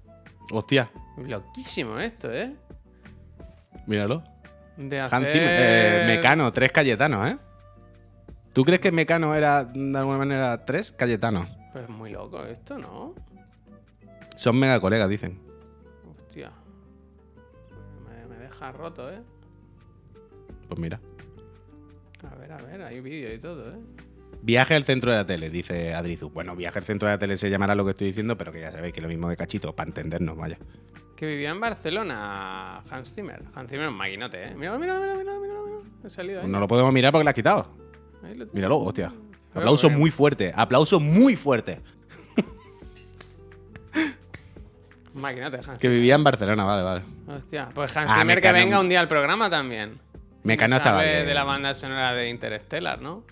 Hostia, Loquísimo esto, ¿eh? míralo. De Hans hacer... Zimmer, eh, Mecano, tres Cayetanos, ¿eh? ¿Tú crees que Mecano era, de alguna manera, tres Cayetanos? Pues muy loco esto, ¿no? Son mega colegas, dicen. Hostia. Me, me deja roto, ¿eh? Pues mira. A ver, a ver, hay vídeo y todo, ¿eh? Viaje al centro de la tele, dice Adrizu. Bueno, viaje al centro de la tele se llamará lo que estoy diciendo, pero que ya sabéis que lo mismo que cachito, para entendernos, vaya. Que vivía en Barcelona, Hans Zimmer. Hans Zimmer es un maquinote, ¿eh? Mira, mira, mira, mira, mira. Ha salido ahí. No lo podemos mirar porque la has quitado. Ahí lo tengo. Míralo, hostia. Aplauso muy fuerte, aplauso muy fuerte. <laughs> Maquinote, Hans Que vivía en Barcelona, vale, vale. Hostia, pues Hans Ah, Zimmer que Mecano- venga un día al programa también. Mecano estaba sabe bien. de la banda sonora de Interstellar, ¿no?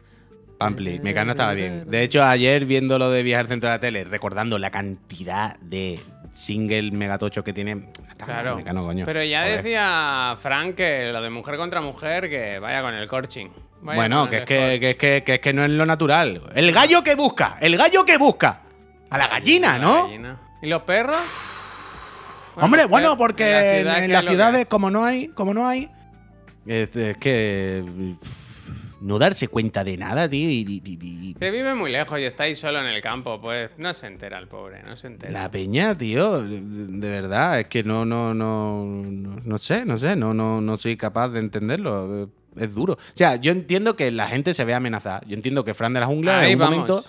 Ampli, Mecano estaba bien. De hecho, ayer viendo lo de viajar al centro de la tele, recordando la cantidad de single megatochos que tiene. Claro. Mecano, coño. Pero ya Joder. decía Frank que lo de mujer contra mujer, que vaya con el corching. Vaya Bueno, que es que, que es que, que es que no es lo natural. El gallo que busca, el gallo que busca. A la gallina, ¿no? gallina. ¿Y los perros? Hombre, bueno, porque en la en, ciudad, en ¿qué las ciudades, como no hay, como no hay, es, es que. No darse cuenta de nada, tío. Y, y- y- y- Se vive muy lejos y estáis solo en el campo, pues no se entera el pobre, no se entera. La peña, tío, de, de verdad, es que no, no, no, no, no sé, no sé, no, no, no soy capaz de entenderlo. Es duro. O sea, yo entiendo que la gente se ve amenazada. Yo entiendo que Fran de la Jungla Ahí en un vamos, momento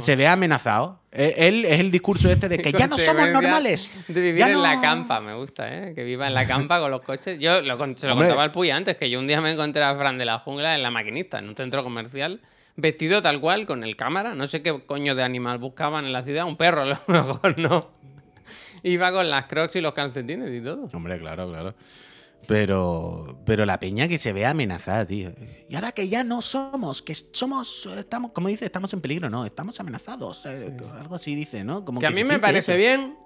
se ve amenazado. Eh, Él es el discurso este de que ya <laughs> no somos normales. De vivir ya en la no- campa, me gusta, ¿eh? Que viva en la campa con los coches. Yo lo, se lo Hombre. contaba al Puy antes, que yo un día me encontré a Fran de la jungla en la maquinista, en un centro comercial, vestido tal cual, con el cámara. No sé qué coño de animal buscaban en la ciudad, un perro, a lo <laughs> mejor no. Iba con las crocs y los calcetines y todo. Hombre, claro, claro. Pero, pero la peña que se ve amenazada, tío. Y ahora que ya no somos, que somos, estamos, como dice, estamos en peligro, no, estamos amenazados. eh, Algo así dice, ¿no? Como Que a mí me parece eso. bien.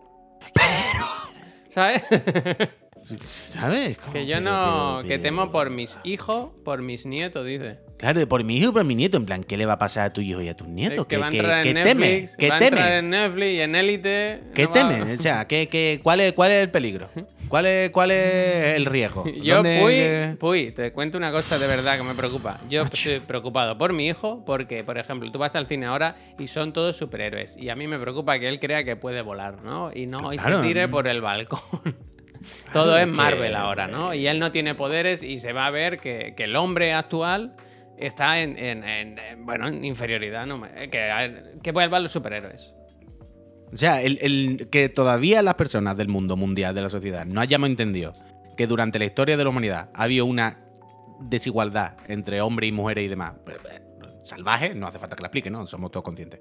¿Sabes? <laughs> ¿Sabes? Como, que yo pero- no. pero- Que temo por mis hijos, por mis nietos, dice. Claro, por mi hijo y por mi nieto. En plan, ¿qué le va a pasar a tu hijo y a tus nietos? Es que ¿Qué, va a qué- entrar qué en teme? Netflix. ¿Qué va a entrar teme? en Netflix y en Elite. ¿Qué no va-? O sea, ¿qué, qué- cuál, es, ¿cuál es el peligro? ¿Cuál es, cuál es el riesgo? <laughs> Yo, ¿Dónde- Puy, Puy, te cuento una cosa de verdad que me preocupa. Yo estoy preocupado por mi hijo porque, por ejemplo, tú vas al cine ahora y son todos superhéroes. Y a mí me preocupa que él crea que puede volar, ¿no? Y no, y Claro. se tire por el balcón. <laughs> <laughs> Todo es Marvel ahora, ¿no? Y él no tiene poderes y se va a ver que, que el hombre actual está en, en- en- en, bueno, en inferioridad, ¿no? Que, que vuelvan los superhéroes. O sea, el, el- que todavía las personas del mundo mundial, de la sociedad, no hayamos entendido que durante la historia de la humanidad ha habido una desigualdad entre hombres y mujeres y demás, pues, eh, salvaje, no hace falta que la explique, ¿no? Somos todos conscientes.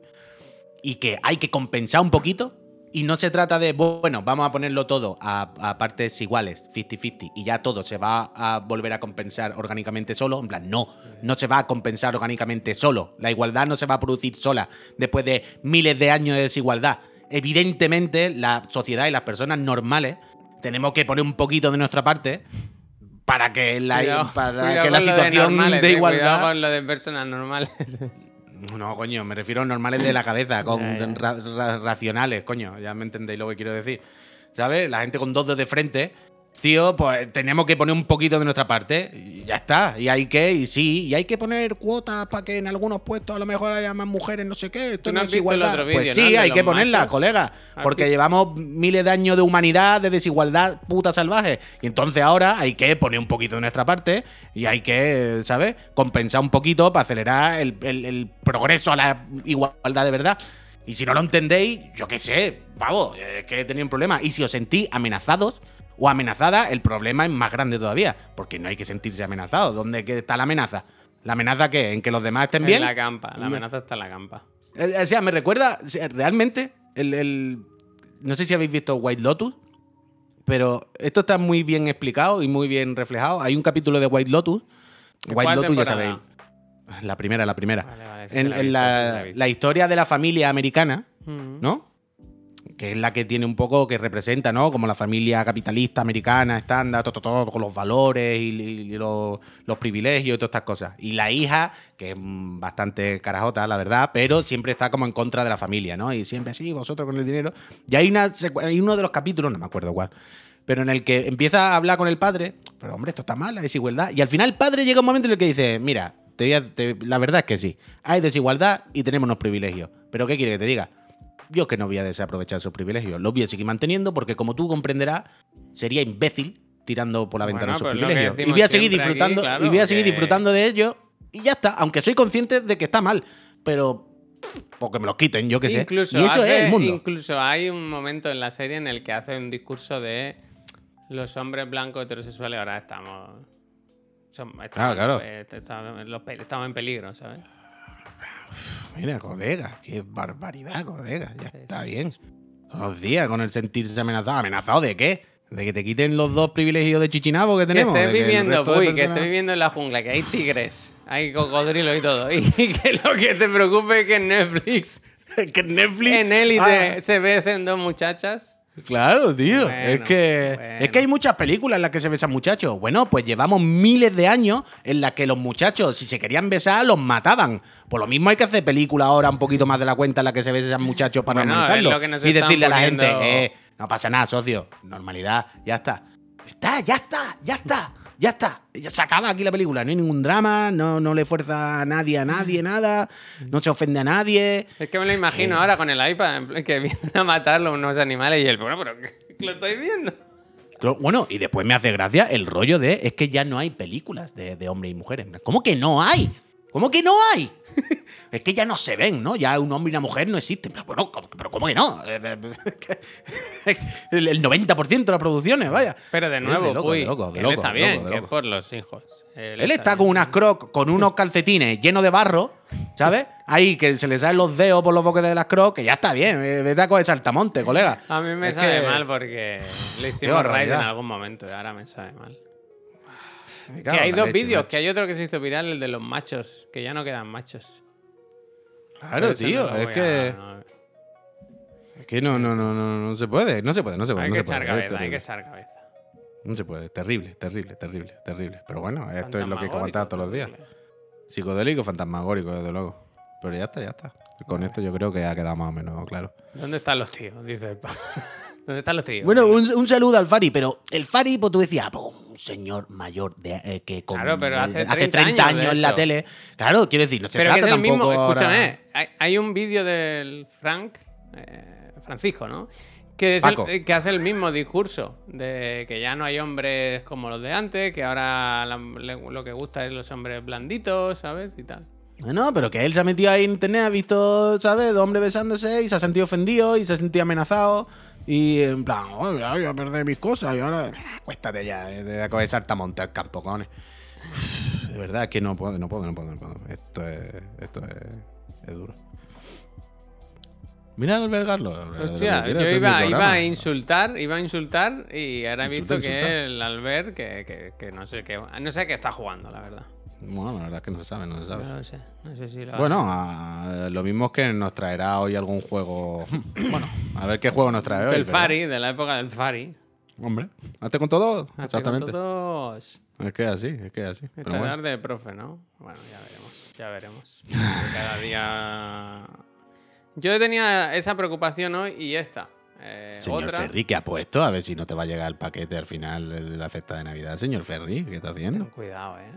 Y que hay que compensar un poquito. Y no se trata de, bueno, vamos a ponerlo todo a, a partes iguales, 50-50, y ya todo se va a volver a compensar orgánicamente solo. En plan, no, no se va a compensar orgánicamente solo. La igualdad no se va a producir sola después de miles de años de desigualdad. Evidentemente, la sociedad y las personas normales tenemos que poner un poquito de nuestra parte para que la, Cuidado- para cuidado que la situación normales, de eh, Cuidado igualdad. con lo de personas normales. <laughs> No, coño, me refiero a normales de la cabeza, <laughs> con Ya, ya. ra- ra- racionales, coño, ya me entendéis lo que quiero decir. ¿Sabes? La gente con dos dedos de frente, tío, pues tenemos que poner un poquito de nuestra parte y ya está. Y hay que, y sí, y hay que poner cuotas para que en algunos puestos a lo mejor haya más mujeres, no sé qué. Esto no, no has es igualdad. vídeo, pues sí, hay que ponerla, machos. colega. ¿Has Porque llevamos miles de años de humanidad, de desigualdad puta salvaje. Y entonces ahora hay que poner un poquito de nuestra parte y hay que, ¿sabes? Compensar un poquito para acelerar el, el- el progreso a la igualdad de verdad. Y si no lo entendéis, yo qué sé, pavo, es que tenéis un problema. Y si os sentís amenazados o amenazada, el problema es más grande todavía. Porque no hay que sentirse amenazados. ¿Dónde está la amenaza? ¿La amenaza qué? ¿En que los demás estén bien? En la campa. La amenaza está en la campa. Eh, O sea, me recuerda, realmente, el, el- no sé si habéis visto White Lotus, pero esto está muy bien explicado y muy bien reflejado. Hay un capítulo de White Lotus. ¿De White Lotus, ya sabéis. La primera, la primera. Vale, vale. en la visto, la, la la historia de la familia americana. ¿no? Que es la que tiene un poco, que representa, ¿no? Como la familia capitalista americana, estándar, todo, todo, todo, con los valores y, los, privilegios y todas estas cosas. Y la hija, que es bastante carajota, la verdad, pero siempre está como en contra de la familia, ¿no? Y siempre así, vosotros con el dinero. Y hay, una, hay uno de los capítulos, no me acuerdo cuál, pero en el que empieza a hablar con el padre, pero hombre, esto está mal, la desigualdad. Y al final el padre llega un momento en el que dice, mira, te te- la verdad es que sí, hay desigualdad y tenemos unos privilegios. Pero ¿qué quiere que te diga? Yo que no voy a desaprovechar esos privilegios, los voy a seguir manteniendo porque como tú comprenderás, sería imbécil tirando por la ventana Bueno, esos pues privilegios. Y voy a seguir aquí, disfrutando, claro, y voy a seguir que- disfrutando de ello y ya está, aunque soy consciente de que está mal, pero porque me los quiten, yo qué sé. Incluso, y eso es el mundo. incluso hay un momento en la serie en el que hace un discurso de los hombres blancos heterosexuales ahora estamos. son- estamos, claro. eh, estamos estamos en peligro, ¿sabes? Mira, colega, qué barbaridad, colega. Ya Sí, está sí, bien. Todos los días con el sentirse amenazado. ¿Amenazado de qué? De que te quiten los dos privilegios de chichinabo que Que tenemos. estés de el viviendo, uy, que personas- estés viviendo en la jungla, que hay tigres, hay cocodrilos y todo. <laughs> Y que lo que te preocupe es que en Netflix, <laughs> que Netflix. en Élite, Ah, se besen dos muchachas. Claro, tío. Bueno, es, que, bueno. es que hay muchas películas en las que se besan muchachos. Bueno, pues llevamos miles de años en las que los muchachos, si se querían besar, los mataban. Por lo mismo hay que hacer películas ahora un poquito más de la cuenta en la que se besan muchachos para Bueno, normalizarlo. y decirle a la poniendo- gente, eh, no pasa nada, socio. Normalidad, ya está. Está, ya está, ya está. Ya está, ya se acaba aquí la película, no hay ningún drama, no, no le fuerza a nadie a nadie nada, no se ofende a nadie. Es que me lo imagino Eh. ahora con el iPad, que vienen a matarlo unos animales y el bueno, pero ¿qué- lo estáis viendo. Bueno, y después me hace gracia el rollo de es que ya no hay películas de, de hombres y mujeres. ¿Cómo que no hay? ¿Cómo que no hay? <laughs> es que ya no se ven, ¿no? Ya un hombre y una mujer no existen. Pero bueno, ¿cómo- pero ¿cómo que no? <laughs> el, el 90% de las producciones, vaya. Pero de nuevo, loco, uy, de loco, de él loco, está bien, loco, de que es loco. por los hijos. Él está con unas crocs, con unos calcetines llenos de barro, ¿sabes? Ahí que se le salen los dedos por los boquetes de las crocs, que ya está bien. eh, Vete a coger saltamonte, colega. A mí me Es sabe que- mal porque le hicimos raid en algún momento y ahora me sabe mal. Que hay dos vídeos, que hay otro que se hizo viral, el de los machos, que ya no quedan machos. Claro, tío, es que, es que no, no, no, no, no se puede, no se puede, no se puede. Hay que echar cabeza, hay que echar cabeza. No se puede, terrible, terrible, terrible, terrible. Pero bueno, esto es lo que aguantar todos los días. Psicodélico, fantasmagórico, desde luego. Pero ya está, ya está. Con esto yo creo que ha quedado más o menos claro. ¿Dónde están los tíos? Dice el pa- ¿Dónde están los tíos? Bueno, un, un saludo al Fari, pero el Fari, pues tú decías, pues, un señor mayor de, eh, que con, Claro, pero hace eh, 30 30 años en la tele. Claro, quiero decir, no se Pero que trata es el mismo, ahora- escúchame, hay, hay un vídeo del Frank, eh, Francisco, ¿no? Que, es el- que hace el mismo discurso, de que ya no hay hombres como los de antes, que ahora la- le- lo que gusta es los hombres blanditos, ¿sabes? Y tal. No, pero que él se ha metido ahí en internet, ha visto, ¿sabes? Dos hombres besándose y se ha sentido ofendido y se ha sentido amenazado. Y en plan, "Oye, ya voy a perder mis cosas y ahora. "Ah, Cuéstate ya, eh, de coger saltamonte al campo, cojones. De verdad que no puedo, no puedo, no puedo, no puedo. Esto es. Esto es. Es duro. Mira al vergarlo. Hostia, yo iba, iba a insultar, iba a insultar y ahora he visto Insulta, insulta. que el Albert, que, que- que no sé qué, no sé qué está jugando, la verdad. Bueno, la verdad es que no se sabe, no se sabe. No lo sé, no sé si lo Bueno, a- lo mismo es que nos traerá hoy algún juego. <coughs> Bueno, a ver qué juego nos trae hoy. del ¿verdad? Fari, de la época del Fari. Hombre, hazte con todo. Hazte con Exactamente. todos. Es que así, es que así. Pero Esta bueno. tarde de profe, ¿no? Bueno, ya veremos, ya veremos. Cada <laughs> día. Yo tenía esa preocupación hoy y esta. Eh, Señor otra. Ferry, ¿qué ha puesto? A ver si no te va a llegar el paquete al final de la cesta de Navidad. Señor Ferry, ¿qué está Ten haciendo? cuidado, eh.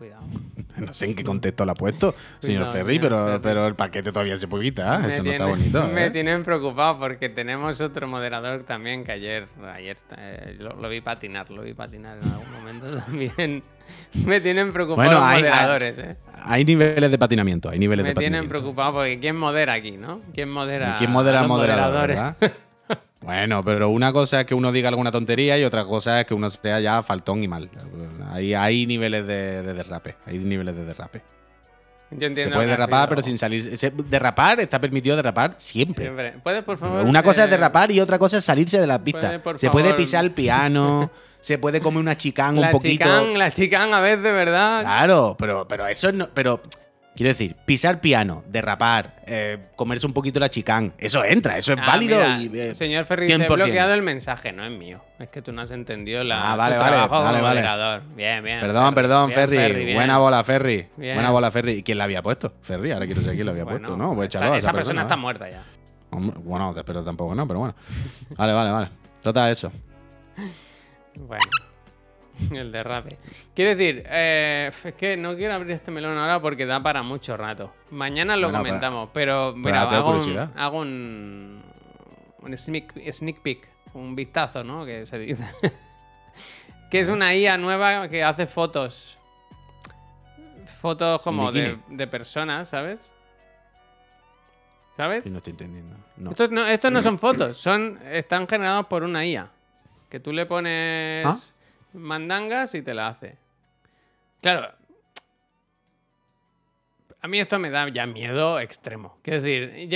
Cuidado. <laughs> No sé en qué contexto lo ha puesto, <laughs> señor Cuidado, Ferry, señor pero, pero el paquete todavía se puede quitar. Me Eso no está tienen- bonito. <laughs> Me ¿eh? tienen preocupado porque tenemos otro moderador también que ayer, ayer eh, lo, lo vi patinar, lo vi patinar en algún momento también. Me tienen preocupado Bueno, los hay- moderadores, eh. Hay niveles de patinamiento, hay niveles Me de tienen preocupado porque ¿quién modera aquí, no? ¿Quién modera? ¿Quién modera a los moderador, moderadores? Bueno, pero una cosa es que uno diga alguna tontería y otra cosa es que uno sea ya faltón y mal. Hay, hay niveles de, de derrape. Hay niveles de derrape. Yo entiendo Se puede derrapar, pero sin salir. derrapar está permitido derrapar siempre. Siempre. ¿Puedes, por favor? Una cosa es eh, derrapar y otra cosa es salirse de las pistas. se puede pisar el piano, <laughs> se puede comer una chicán un La poquito. chicán, la chicán a veces, ¿verdad? Claro, pero, pero eso no. Pero quiero decir, pisar piano, derrapar, eh, comerse un poquito la chicán, eso entra, eso es Ah, válido. mira, y, eh, señor Ferri, te he 100%. bloqueado el mensaje, no es mío. Es que tú no has entendido la, Ah, vale, vale, vale, vale. Bien, bien. Perdón, Ferri, perdón, bien, Ferry. bien. Buena bola, Ferry. Bien. Buena bola, Ferry. ¿Y quién la había puesto? Ferry, ahora quiero saber quién la había Bueno, puesto. No, pues a esa persona está muerta ya. Hombre, Bueno, pero tampoco no, pero bueno. Vale, vale, vale. Total, eso. Bueno. <laughs> El derrape. Quiero decir, eh, es que no quiero abrir este melón ahora porque da para mucho rato. Mañana lo Bueno, comentamos, pero mira, hago, un, hago un, un sneak, sneak peek, un vistazo, ¿no? Que se dice. <laughs> que es una IA nueva que hace fotos. Fotos como de, de personas, ¿sabes? ¿Sabes? Sí, no estoy entendiendo. No. Estos no, estos no son fotos, son están generados por una IA. Que tú le pones ¿Ah? Mandangas y te la hace. Claro. A mí esto me da ya miedo extremo. Quiero decir,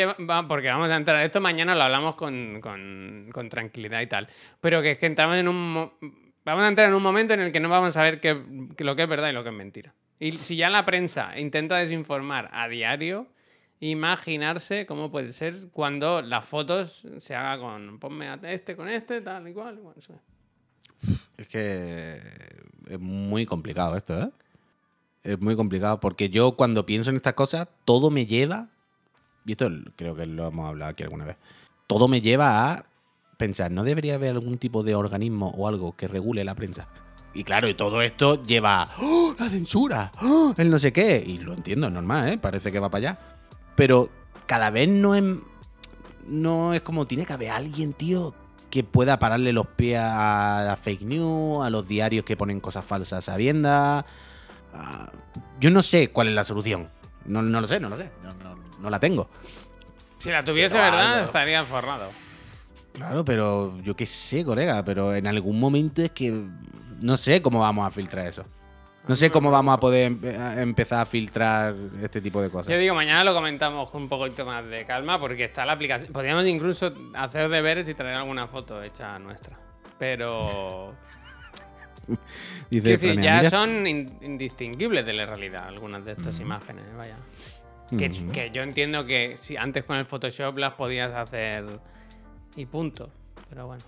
porque vamos a entrar. Esto mañana lo hablamos con, con- con tranquilidad y tal. Pero que es que entramos en un. mo- Vamos a entrar en un momento en el que no vamos a ver qué, lo que es verdad y lo que es mentira. Y si ya la prensa intenta desinformar a diario, imaginarse cómo puede ser cuando las fotos se haga con ponme a este con este, tal y cual. bueno. Es que es muy complicado esto, ¿eh? Es muy complicado porque yo cuando pienso en estas cosas, todo me lleva, y esto creo que lo hemos hablado aquí alguna vez, todo me lleva a pensar, ¿no debería haber algún tipo de organismo o algo que regule la prensa? Y claro, y todo esto lleva ¡Oh, la censura, ¡Oh, el no sé qué. Y lo entiendo, es normal, ¿eh? Parece que va para allá. Pero cada vez no es, no es como tiene que haber alguien, tío, que pueda pararle los pies a la fake news, a los diarios que ponen cosas falsas sabiendas. a- Yo no sé cuál es la solución. No, no lo sé, no lo sé. No, no- no la tengo. Si la tuviese, Pero ¿verdad? algo. Estaría forrado. Claro, pero yo qué sé, colega, pero en algún momento es que no sé cómo vamos a filtrar eso. No sé cómo vamos a poder empe- empezar a filtrar este tipo de cosas. Yo digo, mañana lo comentamos con un poquito más de calma porque está la aplicación. Podríamos incluso hacer deberes y traer alguna foto hecha nuestra. Pero. <laughs> Dice quiero decir, Franea, ya mira. son in- indistinguibles de la realidad algunas de estas imágenes, vaya. Que, Ujú. que yo entiendo que si antes con el Photoshop las podías hacer y punto. Pero bueno.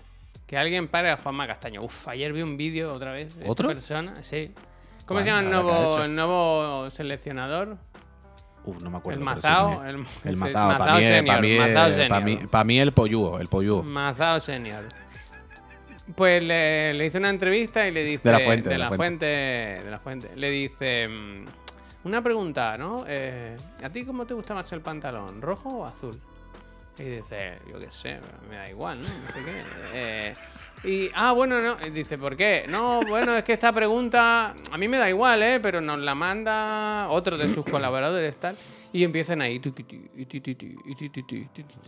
Que alguien pare a Juanma Castaño. Uf, ayer vi un vídeo otra vez. de esta ¿Otro? persona, sí. ¿Cómo se llama el nuevo, el nuevo seleccionador? Uf, no me acuerdo. el Mazao. El, El Mazao, para mí, es- Senior, pa' mí, es- Mazao pa' Senior. mí, pa' mí el pollugo, el pollugo. Mazao Senior. Pues le, le hice una entrevista y le dice. De la Fuente, De de la la Fuente. fuente. De la fuente. Le dice. mm, Una pregunta, ¿no? Eh, ¿A ti cómo te gusta más el pantalón? ¿Rojo o azul? Y dice, yo qué sé, me da igual, ¿no? No sé qué. Eh, y, ah, bueno, no. Y dice, ¿por qué? No, bueno, es que esta pregunta a mí me da igual, ¿eh? Pero nos la manda otro de sus colaboradores, tal. Y empiezan ahí.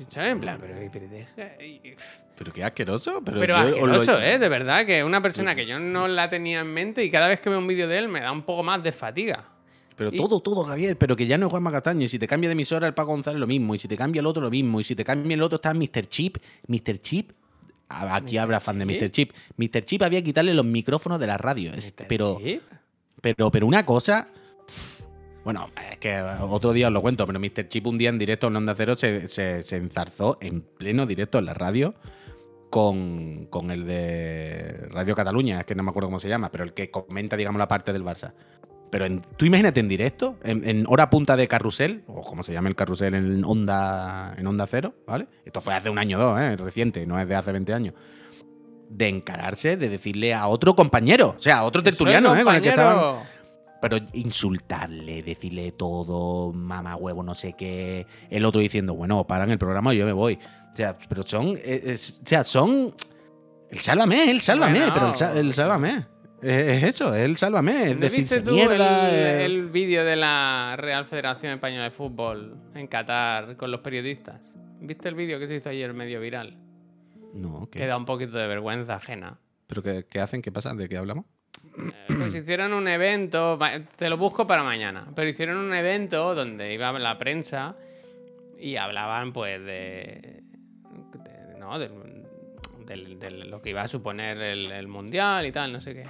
¿Sabes? En plan, pero, pero deja. y- Pero qué asqueroso. Pero, pero os lo- asqueroso, ¿eh? De verdad, que una persona que yo no la tenía en mente y cada vez que veo un vídeo de él me da un poco más de fatiga. Pero Y- todo, todo, Javier. Pero que ya no es Juanma Castaño. Y si te cambia de emisora el Paco González, lo mismo. Y si te cambia el otro, lo mismo. Y si te cambia el otro, está Mr. Chip. Mr. Chip. Aquí Mr. habrá fan de. Mr. Chip. Mr. Chip había que quitarle los micrófonos de la radio. Mr. pero, Chip. pero, pero una cosa. Bueno, es que otro día os lo cuento, pero Mr. Chip un día en directo en Onda Cero se, se, se enzarzó en pleno directo en la radio con, con el de Radio Cataluña, es que no me acuerdo cómo se llama, pero el que comenta, digamos, la parte del Barça. Pero en- tú imagínate en directo, en, en hora punta de carrusel, o como se llama el carrusel en onda, en onda cero, ¿vale? Esto fue hace un año o dos, ¿eh? reciente, no es de hace 20 años. De encararse, de decirle a otro compañero, o sea, a otro tertuliano, ¿eh? Con el que estaban. Pero insultarle, decirle todo, mamá huevo, no sé qué. El otro diciendo, bueno, paran el programa y yo me voy. O sea, pero son. es- es- o sea, son. El sálvame, el sálvame, Bueno. pero el, el sálvame. Es, es eso, es el sálvame. Es ¿No decir, viste tú mierda. el, eh. el vídeo de la Real Federación Española de Fútbol en Qatar con los periodistas? ¿Viste el vídeo que se hizo ayer medio viral? No, ¿qué? Que da un poquito de vergüenza ajena. ¿Pero qué, qué hacen? ¿Qué pasa? ¿De qué hablamos? Eh, Pues hicieron un evento, te lo busco para mañana, pero hicieron un evento donde iba la prensa y hablaban pues de, de- no, de lo que iba a suponer el, el mundial y tal, no sé qué.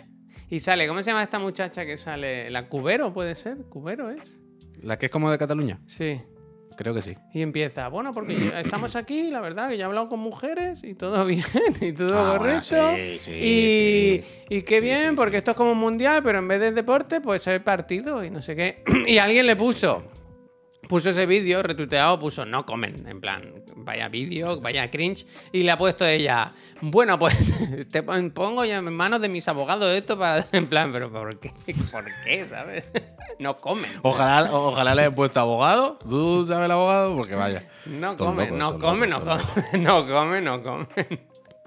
Y sale, ¿cómo se llama esta muchacha que sale? ¿La Cubero puede ser? ¿Cubero es? ¿La que es como de Cataluña? Sí. Creo que sí. Y empieza, bueno, porque yo- <clears throat> estamos aquí, la verdad, que yo he hablado con mujeres y todo <laughs> bien, y todo Ah, bueno, correcto. sí, sí, y, sí. y qué bien, porque esto es como un mundial, pero en vez de deporte, pues hay partido y no sé qué. <clears throat> y alguien le puso, puso ese vídeo, retuiteado, puso no comen, en plan, vaya vídeo, vaya cringe, y le ha puesto ella, bueno, pues <laughs> te pon- pongo ya en manos de mis abogados esto para, <laughs> en plan, pero ¿por qué? ¿Por qué, sabes? <laughs> no comen. Ojalá, ojalá le hayan puesto abogado. ¿Tú sabes el abogado? Porque vaya. No Todos come, locos, no todos come, no locos, come, no come, no come.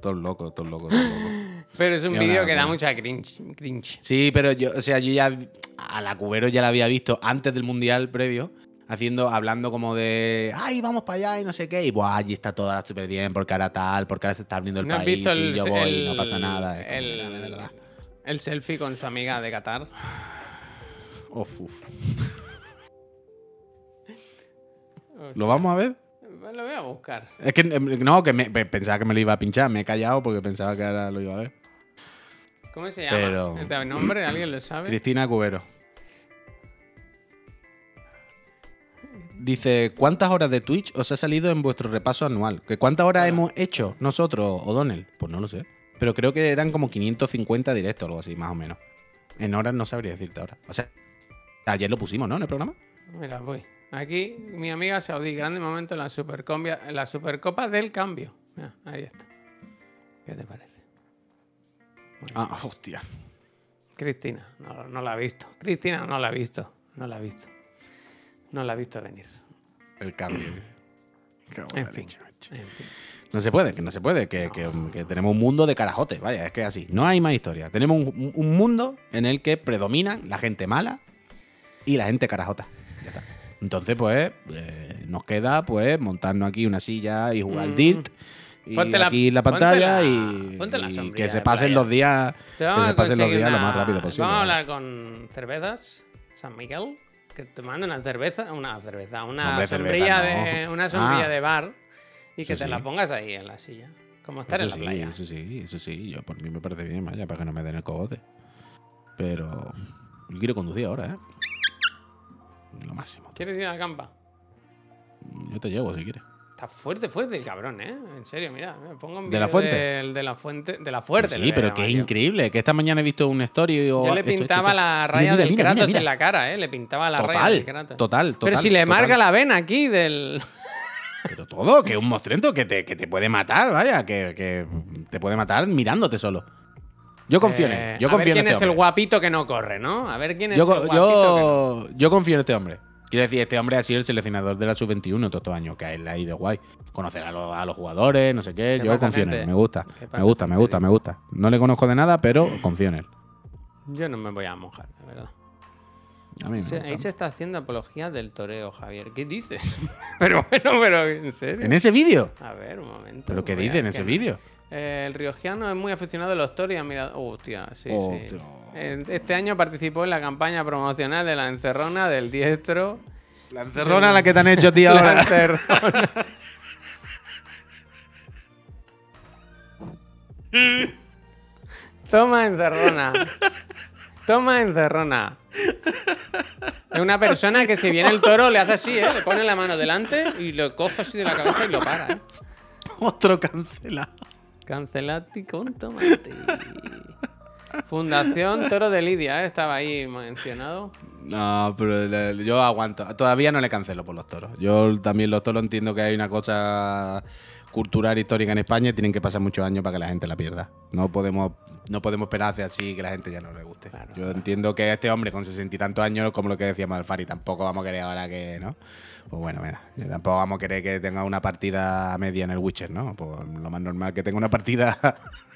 Todos locos, todos locos, todos locos. Pero es un vídeo que da mucha cringe. cringe. Sí, pero yo, o sea, yo ya a la Cubero ya la había visto antes del Mundial previo, haciendo, hablando como de, ay, vamos para allá y no sé qué, y buah, allí está todo ahora súper bien, porque ahora tal, porque ahora se está abriendo el ¿No has país visto el, y yo voy y no pasa nada. es el, mira, de verdad. el selfie con su amiga de Qatar? Uf, uf. ¿Lo vamos a ver? Lo voy a buscar. Es que em, no, que me- pe- pensaba que me lo iba a pinchar, me he callado porque pensaba que ahora lo iba a ver. ¿Cómo se llama? Pero- ¿El nombre? ¿Alguien lo sabe? Cristina Cubero. Dice, ¿cuántas horas de Twitch os ha salido en vuestro repaso anual? ¿Que ¿Cuántas horas Ah. hemos hecho nosotros, O'Donnell? Pues no lo sé. Pero creo que eran como 550 directos o algo así, más o menos. En horas no sabría decirte ahora. O sea, ayer lo pusimos, ¿no? En el programa. Mira, voy. Aquí, mi amiga Saudí, grande momento en la, Supercombia- en la Supercopa del Cambio. Mira, ahí está. ¿Qué te parece? Ah, hostia. Cristina, no, no la ha visto. Cristina no la ha visto. No la ha visto. No la ha visto venir. El cambio. Buena En fin. En. No se puede, que no se puede, que, que- que tenemos un mundo de carajotes, vaya, es que así. No hay más historia. Tenemos un, un mundo en el que predominan la gente mala y la gente carajota. Ya está. Entonces, pues, eh, nos queda pues montarnos aquí una silla y jugar al Mm. Dirt. Y Ponte la- aquí la ponte pantalla la- y, la y que se pasen los días, que se pasen los días lo más rápido posible. Vamos a hablar con cervezas, San Miguel, que te manden una cerveza, una cerveza, una Hombre, sombrilla cerveza, de no. una sombrilla Ah. de bar y que te la pongas ahí en la silla, como estar en la sí, playa. eso sí, eso sí. Yo por mí me parece bien, vaya, para que no me den el cogote. Pero yo quiero conducir ahora, ¿eh? Lo máximo. ¿Quieres ir a la campa? Yo te llevo si quieres. Está fuerte, fuerte el cabrón, ¿eh? En serio, mira, me pongo un ¿De la fuente? de la fuente, de la fuerte. sí, pero que es increíble. Que esta mañana he visto un story o Yo le esto, esto, pintaba esto. la raya mira, del mira, Kratos mira, en la cara, ¿eh? Le pintaba la raya Total, del Kratos. total, total. Pero si le marca la vena aquí del... <laughs> Pero todo, que es un monstruento que te, que te puede matar, vaya, que, que te puede matar mirándote solo. Yo confío en Eh, él. Yo a ver confío quién en este es el guapito que no corre, ¿no? A ver quién es Yo, el que no- yo confío en este hombre. Quiero decir, este hombre ha sido el seleccionador de la sub-21 todos estos años, que a él le ha ido guay. Conocer a, los- a los jugadores, no sé qué. ¿Qué Yo confío en él, me gusta. ¿Qué Me gusta, me gusta, me gusta. No le conozco de nada, pero confío en él. Yo no me voy a mojar, la verdad. A mí ahí se está haciendo apología del toreo, Javier. ¿Qué dices? <laughs> pero bueno, pero en serio. ¿En ese vídeo? A ver, un momento. ¿Pero qué dice en ese vídeo? Eh, el riogiano es muy aficionado los toros y ha mirado. hostia, sí, sí. Este año participó en la campaña promocional de la encerrona del diestro. La encerrona la que te han hecho, tío, <laughs> La ahora. encerrona. Toma encerrona. Toma encerrona. Es una persona que si viene el toro le hace así, ¿eh? Le pone la mano delante y lo coge así de la cabeza y lo para, ¿eh? Otro cancelado. Cancelati con tomate. Fundación Toro de Lidia, ¿eh? estaba ahí mencionado. No, pero le- yo aguanto. Todavía no le cancelo por los toros. Yo también los toros entiendo que hay una cosa cultural histórica en España y tienen que pasar muchos años para que la gente la pierda. No podemos, no podemos esperar hacia así que la gente ya no le guste. Claro, yo entiendo que este hombre con sesenta y tantos años, como lo que decíamos Alfari, tampoco vamos a querer ahora que, ¿no? Pues bueno, mira, tampoco vamos a querer que tenga una partida media en el Witcher, ¿no? Pues lo más normal que tenga una partida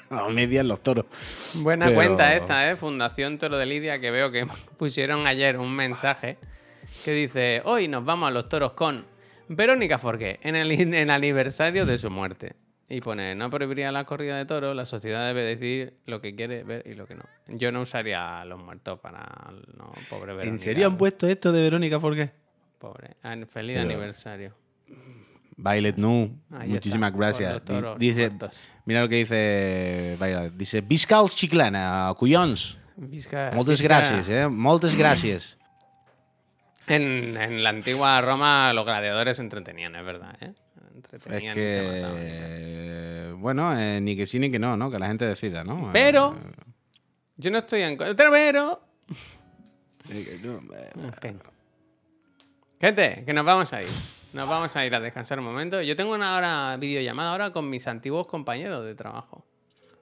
<laughs> a media en los toros. Buena Pero- cuenta esta, ¿eh? Fundación Toro de Lidia, que veo que <laughs> pusieron ayer un mensaje que dice, hoy nos vamos a los toros con Verónica Forqué, en el, <laughs> en el aniversario de su muerte. Y pone, no prohibiría la corrida de toros, la sociedad debe decidir lo que quiere ver y lo que no. Yo no usaría a los muertos para... No, pobre Verónica. ¿En serio han puesto esto de Verónica Forqué? Pobre. Ah, Feliz Pero- aniversario. Violet Nu, Ahí muchísimas está, gracias. toros Di- Dice, mira lo que dice Violet. Dice, Viscals Chiclana, cuyons. Visca- Moltes Visca- gràcies, eh? Moltes gràcies. <clears throat> En, en la antigua Roma los gladiadores entretenían, es verdad, ¿eh? Es Entretenían y se mataban y que, bueno, eh, ni que sí ni que no, ¿no? Que la gente decida, ¿no? <laughs> Pero- Eh, Yo no estoy en contra, pero... <laughs> eh. Gente, que nos vamos a ir. Nos vamos a ir a descansar un momento. Yo tengo una hora videollamada ahora con mis antiguos compañeros de trabajo.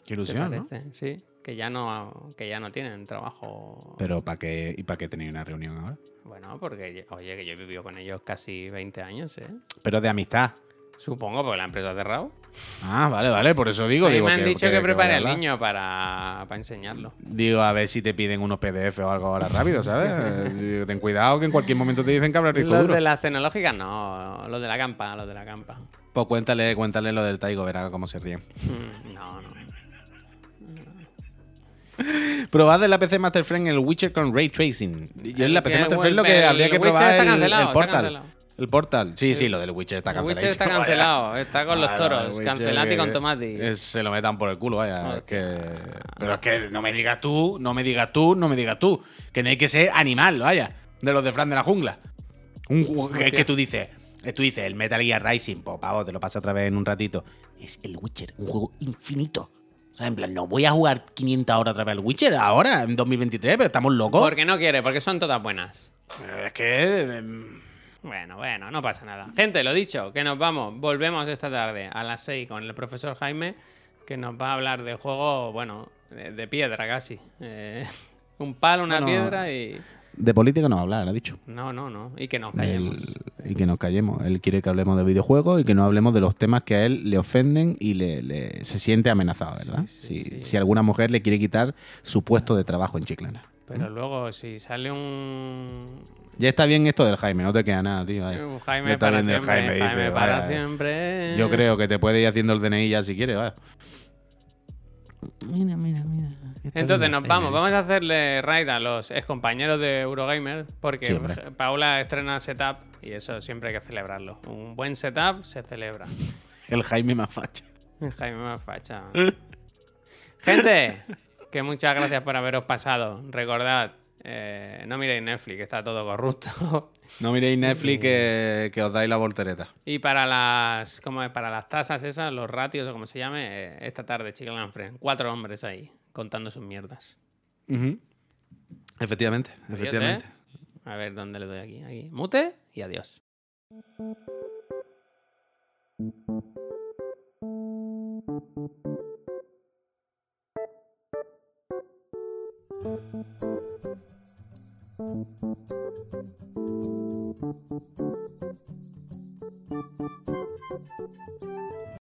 qué ¿Te ilusión, ¿no? Sí, que ya no, que ya no tienen trabajo. Pero ¿para qué, ¿y para qué tenéis una reunión ahora? Bueno, porque, oye, que yo he vivido con ellos casi 20 años, ¿eh? Pero de amistad. Supongo, porque la empresa ha cerrado. Ah, vale, vale, por eso digo. A mí digo me han dicho que, prepare al niño para, para enseñarlo. Digo, a ver si te piden unos PDF o algo ahora rápido, ¿sabes? <laughs> Digo, Ten cuidado que en cualquier momento te dicen que habrá disco Los duro. de las tecnológicas no, los de la campa, los de la campa. Pues cuéntale, cuéntale lo del Taigo, verá cómo se ríen. Mm, No, no. <laughs> Probad en la PC Master Friend el Witcher con Ray Tracing. Yo en la PC Master Friend lo que el habría que probar está el, Portal. El Portal. Sí, sí, lo del Witcher está El cancelado. Witcher está cancelado, está con los toros. Cancelati con tomati. se lo metan por el culo, vaya. es que... Pero es que no me digas tú, no me digas tú, no me digas tú. Que no hay que ser animal, vaya. De los de Fran de la jungla. Un juego que, que tú dices. eh, Tú dices, el Metal Gear Rising, pues pavo, te lo paso otra vez en un ratito. Es el Witcher, un juego infinito. O sea, en plan, no voy a jugar 500 horas otra vez al Witcher ahora, en 2023, pero estamos locos. Porque no quiere, porque son todas buenas. Es que. Bueno, bueno, no pasa nada. Gente, lo dicho, que nos vamos. Volvemos esta tarde a las 6 con el profesor Jaime, que nos va a hablar de juego, bueno, de, de piedra casi. Eh, <laughs> Un palo, una Bueno, piedra y. De política no va a hablar, ha dicho. No, no, no. Y que nos callemos. Y que nos callemos. Él quiere que hablemos de videojuegos y que no hablemos de los temas que a él le ofenden y le, le- se siente amenazado, ¿verdad? Sí, sí, si, sí. si alguna mujer le quiere quitar su puesto de trabajo en Chiclana. Pero luego, si sale un. Ya está bien esto del Jaime, no te queda nada, tío. Ya Jaime está para bien del siempre. Jaime, dice, para vaya. siempre. Yo creo que te puede ir haciendo el DNI ya si quieres, vaya. Mira, mira, mira. Entonces nos vamos, vamos a hacerle raid a los ex compañeros de Eurogamer porque. Paula estrena setup y eso siempre hay que celebrarlo. Un buen setup se celebra. El Jaime más facha. Jaime más facha. Gente, que muchas gracias por haberos pasado. Recordad, eh, no miréis Netflix, que está todo corrupto. <laughs> No miréis Netflix que, que os dais la voltereta. y para las, ¿cómo es? Para las tasas esas, los ratios o como se llame, eh, esta tarde, Friend. Cuatro hombres ahí, contando sus mierdas. Efectivamente, Adiós, efectivamente. ¿eh? A ver dónde le doy aquí. Aquí. Mute y adiós. ピッ!